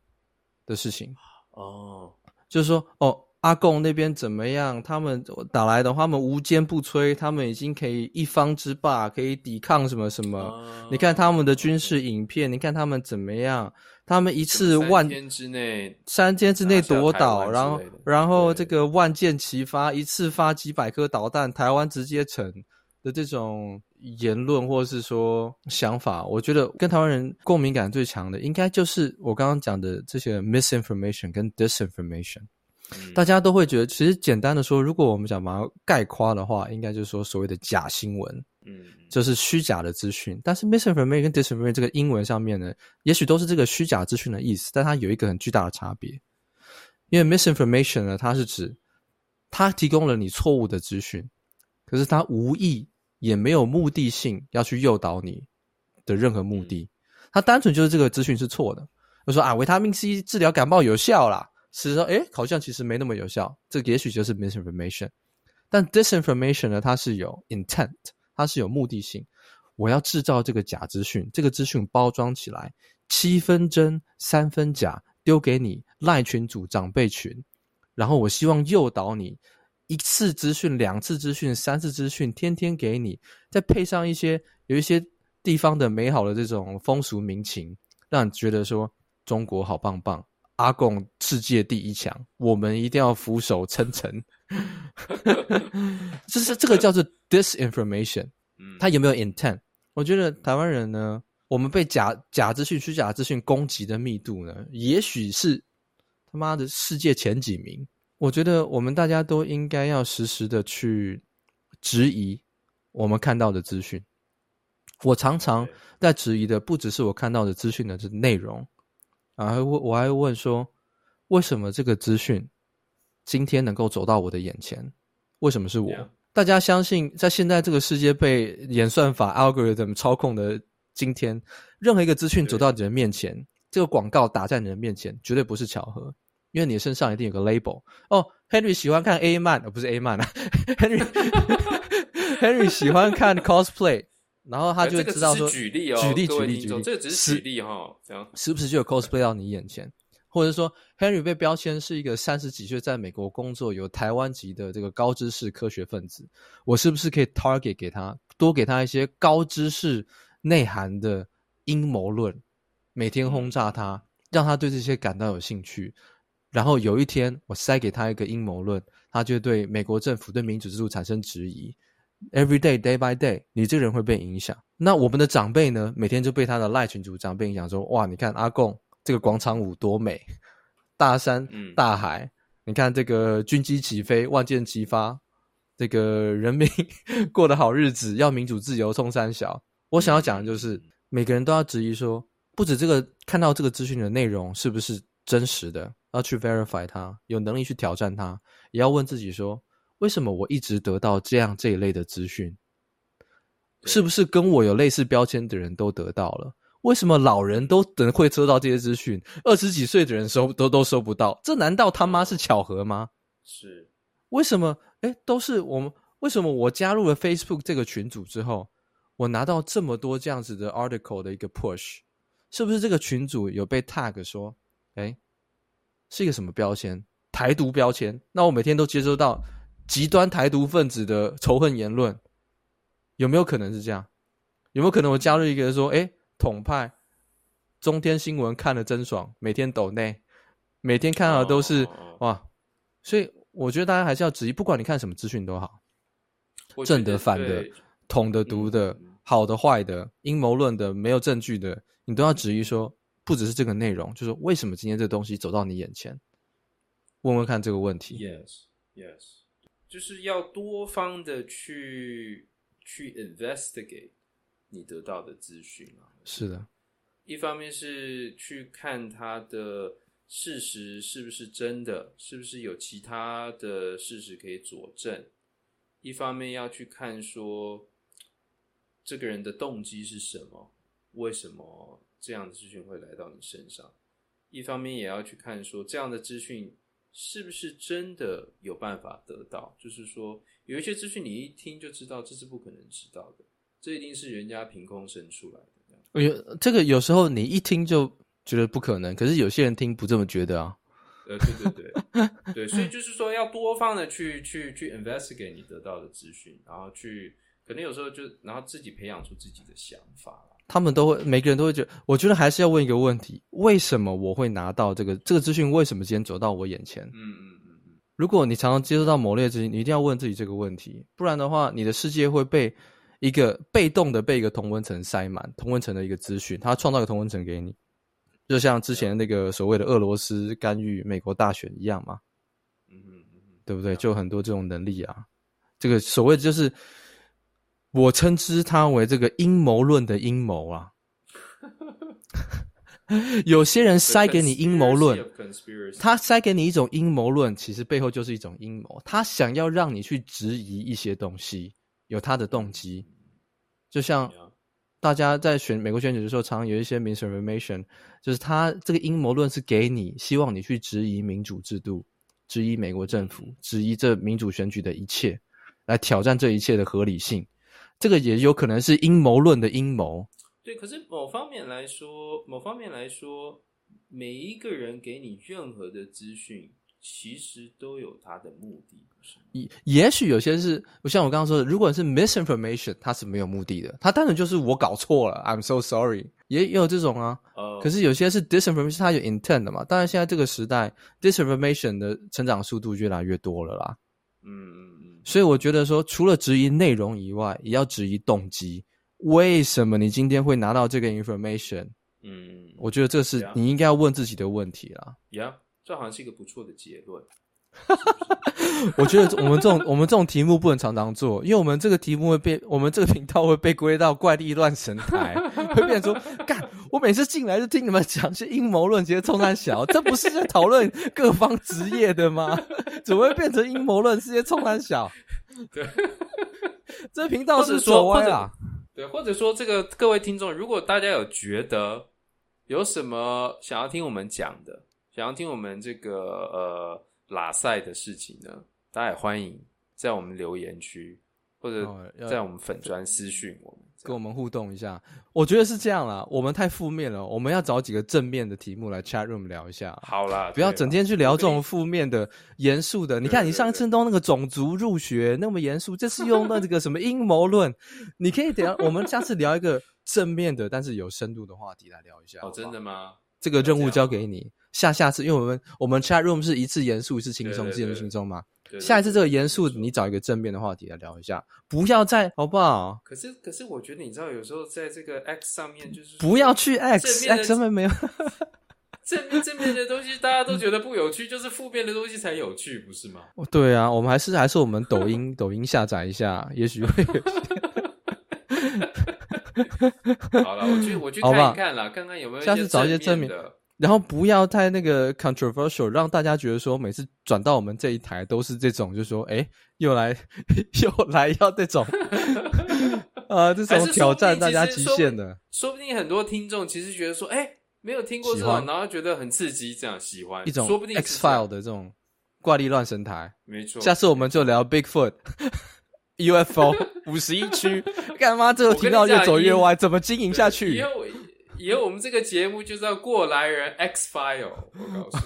的事情哦，就是说哦，阿贡那边怎么样？他们打来的话，他们无坚不摧，他们已经可以一方之霸，可以抵抗什么什么。哦、你看他们的军事影片，哦、你看他们怎么样？他们一次万三天之内，三天之内夺岛，然后然后这个万箭齐发，一次发几百颗导弹，台湾直接沉的这种。言论或者是说想法，我觉得跟台湾人共鸣感最强的，应该就是我刚刚讲的这些 misinformation 跟 disinformation。嗯。大家都会觉得，其实简单的说，如果我们想把它概括的话，应该就是说所谓的假新闻，嗯，就是虚假的资讯。但是 misinformation 跟 disinformation 这个英文上面呢，也许都是这个虚假资讯的意思，但它有一个很巨大的差别。因为 misinformation 呢，它是指它提供了你错误的资讯，可是它无意。也没有目的性要去诱导你的任何目的，它单纯就是这个资讯是错的。我说啊，维他命 C 治疗感冒有效啦，是说，诶，好像其实没那么有效。这也许就是 misinformation。但 disinformation 呢，它是有 intent，它是有目的性。我要制造这个假资讯，这个资讯包装起来，七分真三分假，丢给你赖群组长辈群，然后我希望诱导你。一次资讯、两次资讯、三次资讯，天天给你，再配上一些有一些地方的美好的这种风俗民情，让你觉得说中国好棒棒，阿贡世界第一强，我们一定要俯首称臣。这是这个叫做 disinformation，他有没有 intent？我觉得台湾人呢，我们被假假资讯、虚假资讯攻击的密度呢，也许是他妈的世界前几名。我觉得我们大家都应该要时时的去质疑我们看到的资讯。我常常在质疑的不只是我看到的资讯的这内容，啊，我我还会问说，为什么这个资讯今天能够走到我的眼前？为什么是我.大家相信，在现在这个世界被演算法 algorithm 操控的今天，任何一个资讯走到你的面前，这个广告打在你的面前，绝对不是巧合。因为你身上一定有个 label 哦，Henry 喜欢看 A 漫，哦不是 A 漫啊，Henry Henry 喜欢看 cosplay，然后他就会知道说，举例哦，举例举例举例，这个只是举例哈、哦，这样时不时就有 cosplay 到你眼前，或者说 Henry 被标签是一个三十几岁在美国工作有台湾籍的这个高知识科学分子，我是不是可以 target 给他，多给他一些高知识内涵的阴谋论，每天轰炸他，让他对这些感到有兴趣。然后有一天我塞给他一个阴谋论，他就对美国政府对民主制度产生质疑。Every day, day by day，你这个人会被影响。那我们的长辈呢？每天就被他的赖群主长辈影响，说：哇，你看阿贡这个广场舞多美，大山大海，嗯、你看这个军机起飞，万箭齐发，这个人民 过得好日子，要民主自由冲三小。我想要讲的就是，每个人都要质疑说，不止这个看到这个资讯的内容是不是真实的，要去 verify 它，有能力去挑战它，也要问自己说。为什么我一直得到这样这一类的资讯？是不是跟我有类似标签的人都得到了？为什么老人都等会收到这些资讯，二十几岁的人收都都收不到？这难道他妈是巧合吗？是。为什么？哎，都是我们。为什么我加入了 Facebook 这个群组之后，我拿到这么多这样子的 article 的一个 push？是不是这个群组有被 tag 说，哎，是一个什么标签？台独标签？那我每天都接收到。极端台独分子的仇恨言论，有没有可能是这样？有没有可能我加入一个人说，诶，统派中天新闻看了真爽，每天抖内，每天看到的都是、oh, oh, oh. 哇，所以我觉得大家还是要质疑，不管你看什么资讯都好，正的、反的、统的、独的、嗯、好的、坏的、阴谋论的、没有证据的，你都要质疑说，不只是这个内容，就是为什么今天这个东西走到你眼前？问问看这个问题。Yes, yes. 就是要多方的去去 investigate 你得到的资讯啊，是的，一方面是去看它的事实是不是真的，是不是有其他的事实可以佐证；一方面要去看说这个人的动机是什么，为什么这样的资讯会来到你身上；一方面也要去看说这样的资讯。是不是真的有办法得到？就是说，有一些资讯你一听就知道，这是不可能知道的，这一定是人家凭空生出来的。有这个有时候你一听就觉得不可能，可是有些人听不这么觉得啊。呃，对对对，对，所以就是说要多方的去去去 investigate 你得到的资讯，然后去可能有时候就然后自己培养出自己的想法。他们都会，每个人都会觉得，我觉得还是要问一个问题：为什么我会拿到这个这个资讯？为什么今天走到我眼前？嗯嗯嗯嗯。如果你常常接受到某类资讯，你一定要问自己这个问题，不然的话，你的世界会被一个被动的被一个同温层塞满，同温层的一个资讯，它创造一个同温层给你，就像之前那个所谓的俄罗斯干预美国大选一样嘛。嗯嗯嗯，对不对？就很多这种能力啊，这个所谓就是。我称之它为这个阴谋论的阴谋啊，有些人塞给你阴谋论，他塞给你一种阴谋论，其实背后就是一种阴谋，他想要让你去质疑一些东西，有他的动机。就像大家在选美国选举的时候，常常有一些 misinformation，就是他这个阴谋论是给你，希望你去质疑民主制度，质疑美国政府，质疑这民主选举的一切，来挑战这一切的合理性。这个也有可能是阴谋论的阴谋。对，可是某方面来说，某方面来说，每一个人给你任何的资讯，其实都有他的目的，也也许有些是，像我刚刚说的，如果是 misinformation，它是没有目的的，它单纯就是我搞错了，I'm so sorry，也也有这种啊。Uh, 可是有些是 disinformation，它有 intent 的嘛。当然，现在这个时代，disinformation 的成长速度越来越多了啦。嗯。所以我觉得说，除了质疑内容以外，也要质疑动机。为什么你今天会拿到这个 information？嗯，我觉得这是你应该要问自己的问题啦。呀，这好像是一个不错的结论。我觉得我们这种我们这种题目不能常常做，因为我们这个题目会被我们这个频道会被归到怪力乱神台，会变成说干。我每次进来就听你们讲些阴谋论，直接冲三小，这不是在讨论各方职业的吗？怎么会变成阴谋论，直接冲三小？对，这频道是说歪了。对，或者说这个各位听众，如果大家有觉得有什么想要听我们讲的，想要听我们这个呃拉塞的事情呢，大家也欢迎在我们留言区或者在我们粉专私讯我们。跟我们互动一下，我觉得是这样啦。我们太负面了，我们要找几个正面的题目来 chat room 聊一下。好啦，不要整天去聊这种负面的、严肃的。你看，你上一次弄那个种族入学那么严肃，这次用那这个什么阴谋论，你可以等下我们下次聊一个正面的，但是有深度的话题来聊一下。哦，真的吗？这个任务交给你。下下次，因为我们我们 chat room 是一次严肃，一次轻松，一次轻松嘛。对对对，下一次这个严肃，你找一个正面的话题来聊一下，不要再好不好？可是可是，我觉得你知道，有时候在这个 X 上面，就是不要去 X X 上面没有 正面正面的东西，大家都觉得不有趣，就是负面的东西才有趣，不是吗？对啊，我们还是还是我们抖音 抖音下载一下，也许会有。好了，我去我去看一看了，看看有没有下次找一些正面的。然后不要太那个 controversial，让大家觉得说每次转到我们这一台都是这种，就说哎，又来 又来要这种，啊，这种挑战大家极限的说。说不定很多听众其实觉得说，哎，没有听过这种，然后觉得很刺激，这样喜欢一种，说不定 X file 的这种怪力乱神台，没错。下次我们就聊 Bigfoot、UFO 五十一区，干嘛这个频道越走越歪，怎么经营下去？以后我们这个节目就叫过来人 X File，我告诉你。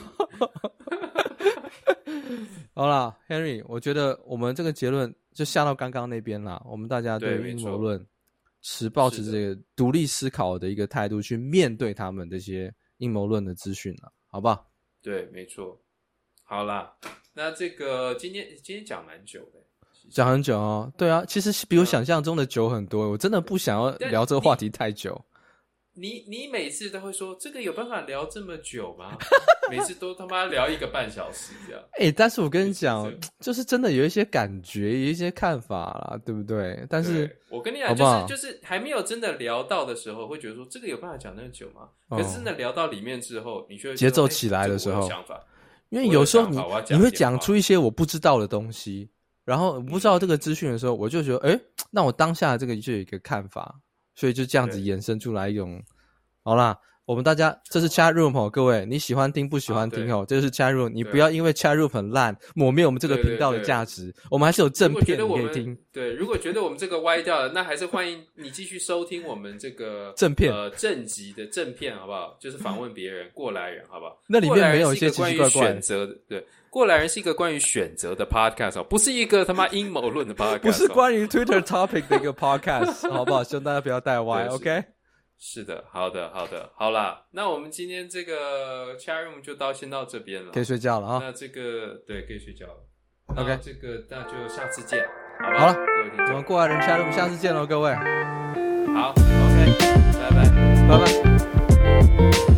好啦，Henry，我觉得我们这个结论就下到刚刚那边啦。我们大家对阴谋论持抱持这个独立思考的一个态度去面对他们这些阴谋论的资讯了，好不好？对，没错。好啦，那这个今天今天讲蛮久的，讲很久哦。对啊，其实比我想象中的久很多。我真的不想要聊这个话题太久。你你每次都会说这个有办法聊这么久吗？每次都他妈聊一个半小时这样。哎、欸，但是我跟你讲，就是真的有一些感觉，有一些看法啦，对不对？但是我跟你讲，好好就是就是还没有真的聊到的时候，会觉得说这个有办法讲那么久吗？哦、可是真的聊到里面之后，你觉得节奏起来的时候，欸、想法，因为有时候你你会讲出一些我不知道的东西，然后不知道这个资讯的时候，我就觉得，哎、欸，那我当下这个就有一个看法。所以就这样子衍生出来一种，好啦，我们大家这是 chat room 哦，各位你喜欢听不喜欢听哦，这是 chat room，你不要因为 chat room 很烂抹灭我们这个频道的价值，我们还是有正片可以听。对，如果觉得我们这个歪掉了，那还是欢迎你继续收听我们这个 正片呃正集的正片，好不好？就是访问别人过来人，好不好？那里面没有一些奇奇怪怪选择的，对。过来人是一个关于选择的 podcast 哦，不是一个他妈阴谋论的 podcast，不是关于 Twitter topic 的一个 podcast，好不好？希望大家不要带歪，OK？是的，好的，好的，好啦，那我们今天这个 chat room 就到先到这边了，可以睡觉了啊。那这个对，可以睡觉了，OK？这个那就下次见，好吧？好了，各位听众，我们过来人 chat room 下次见喽，各位。好，OK，拜拜，拜拜。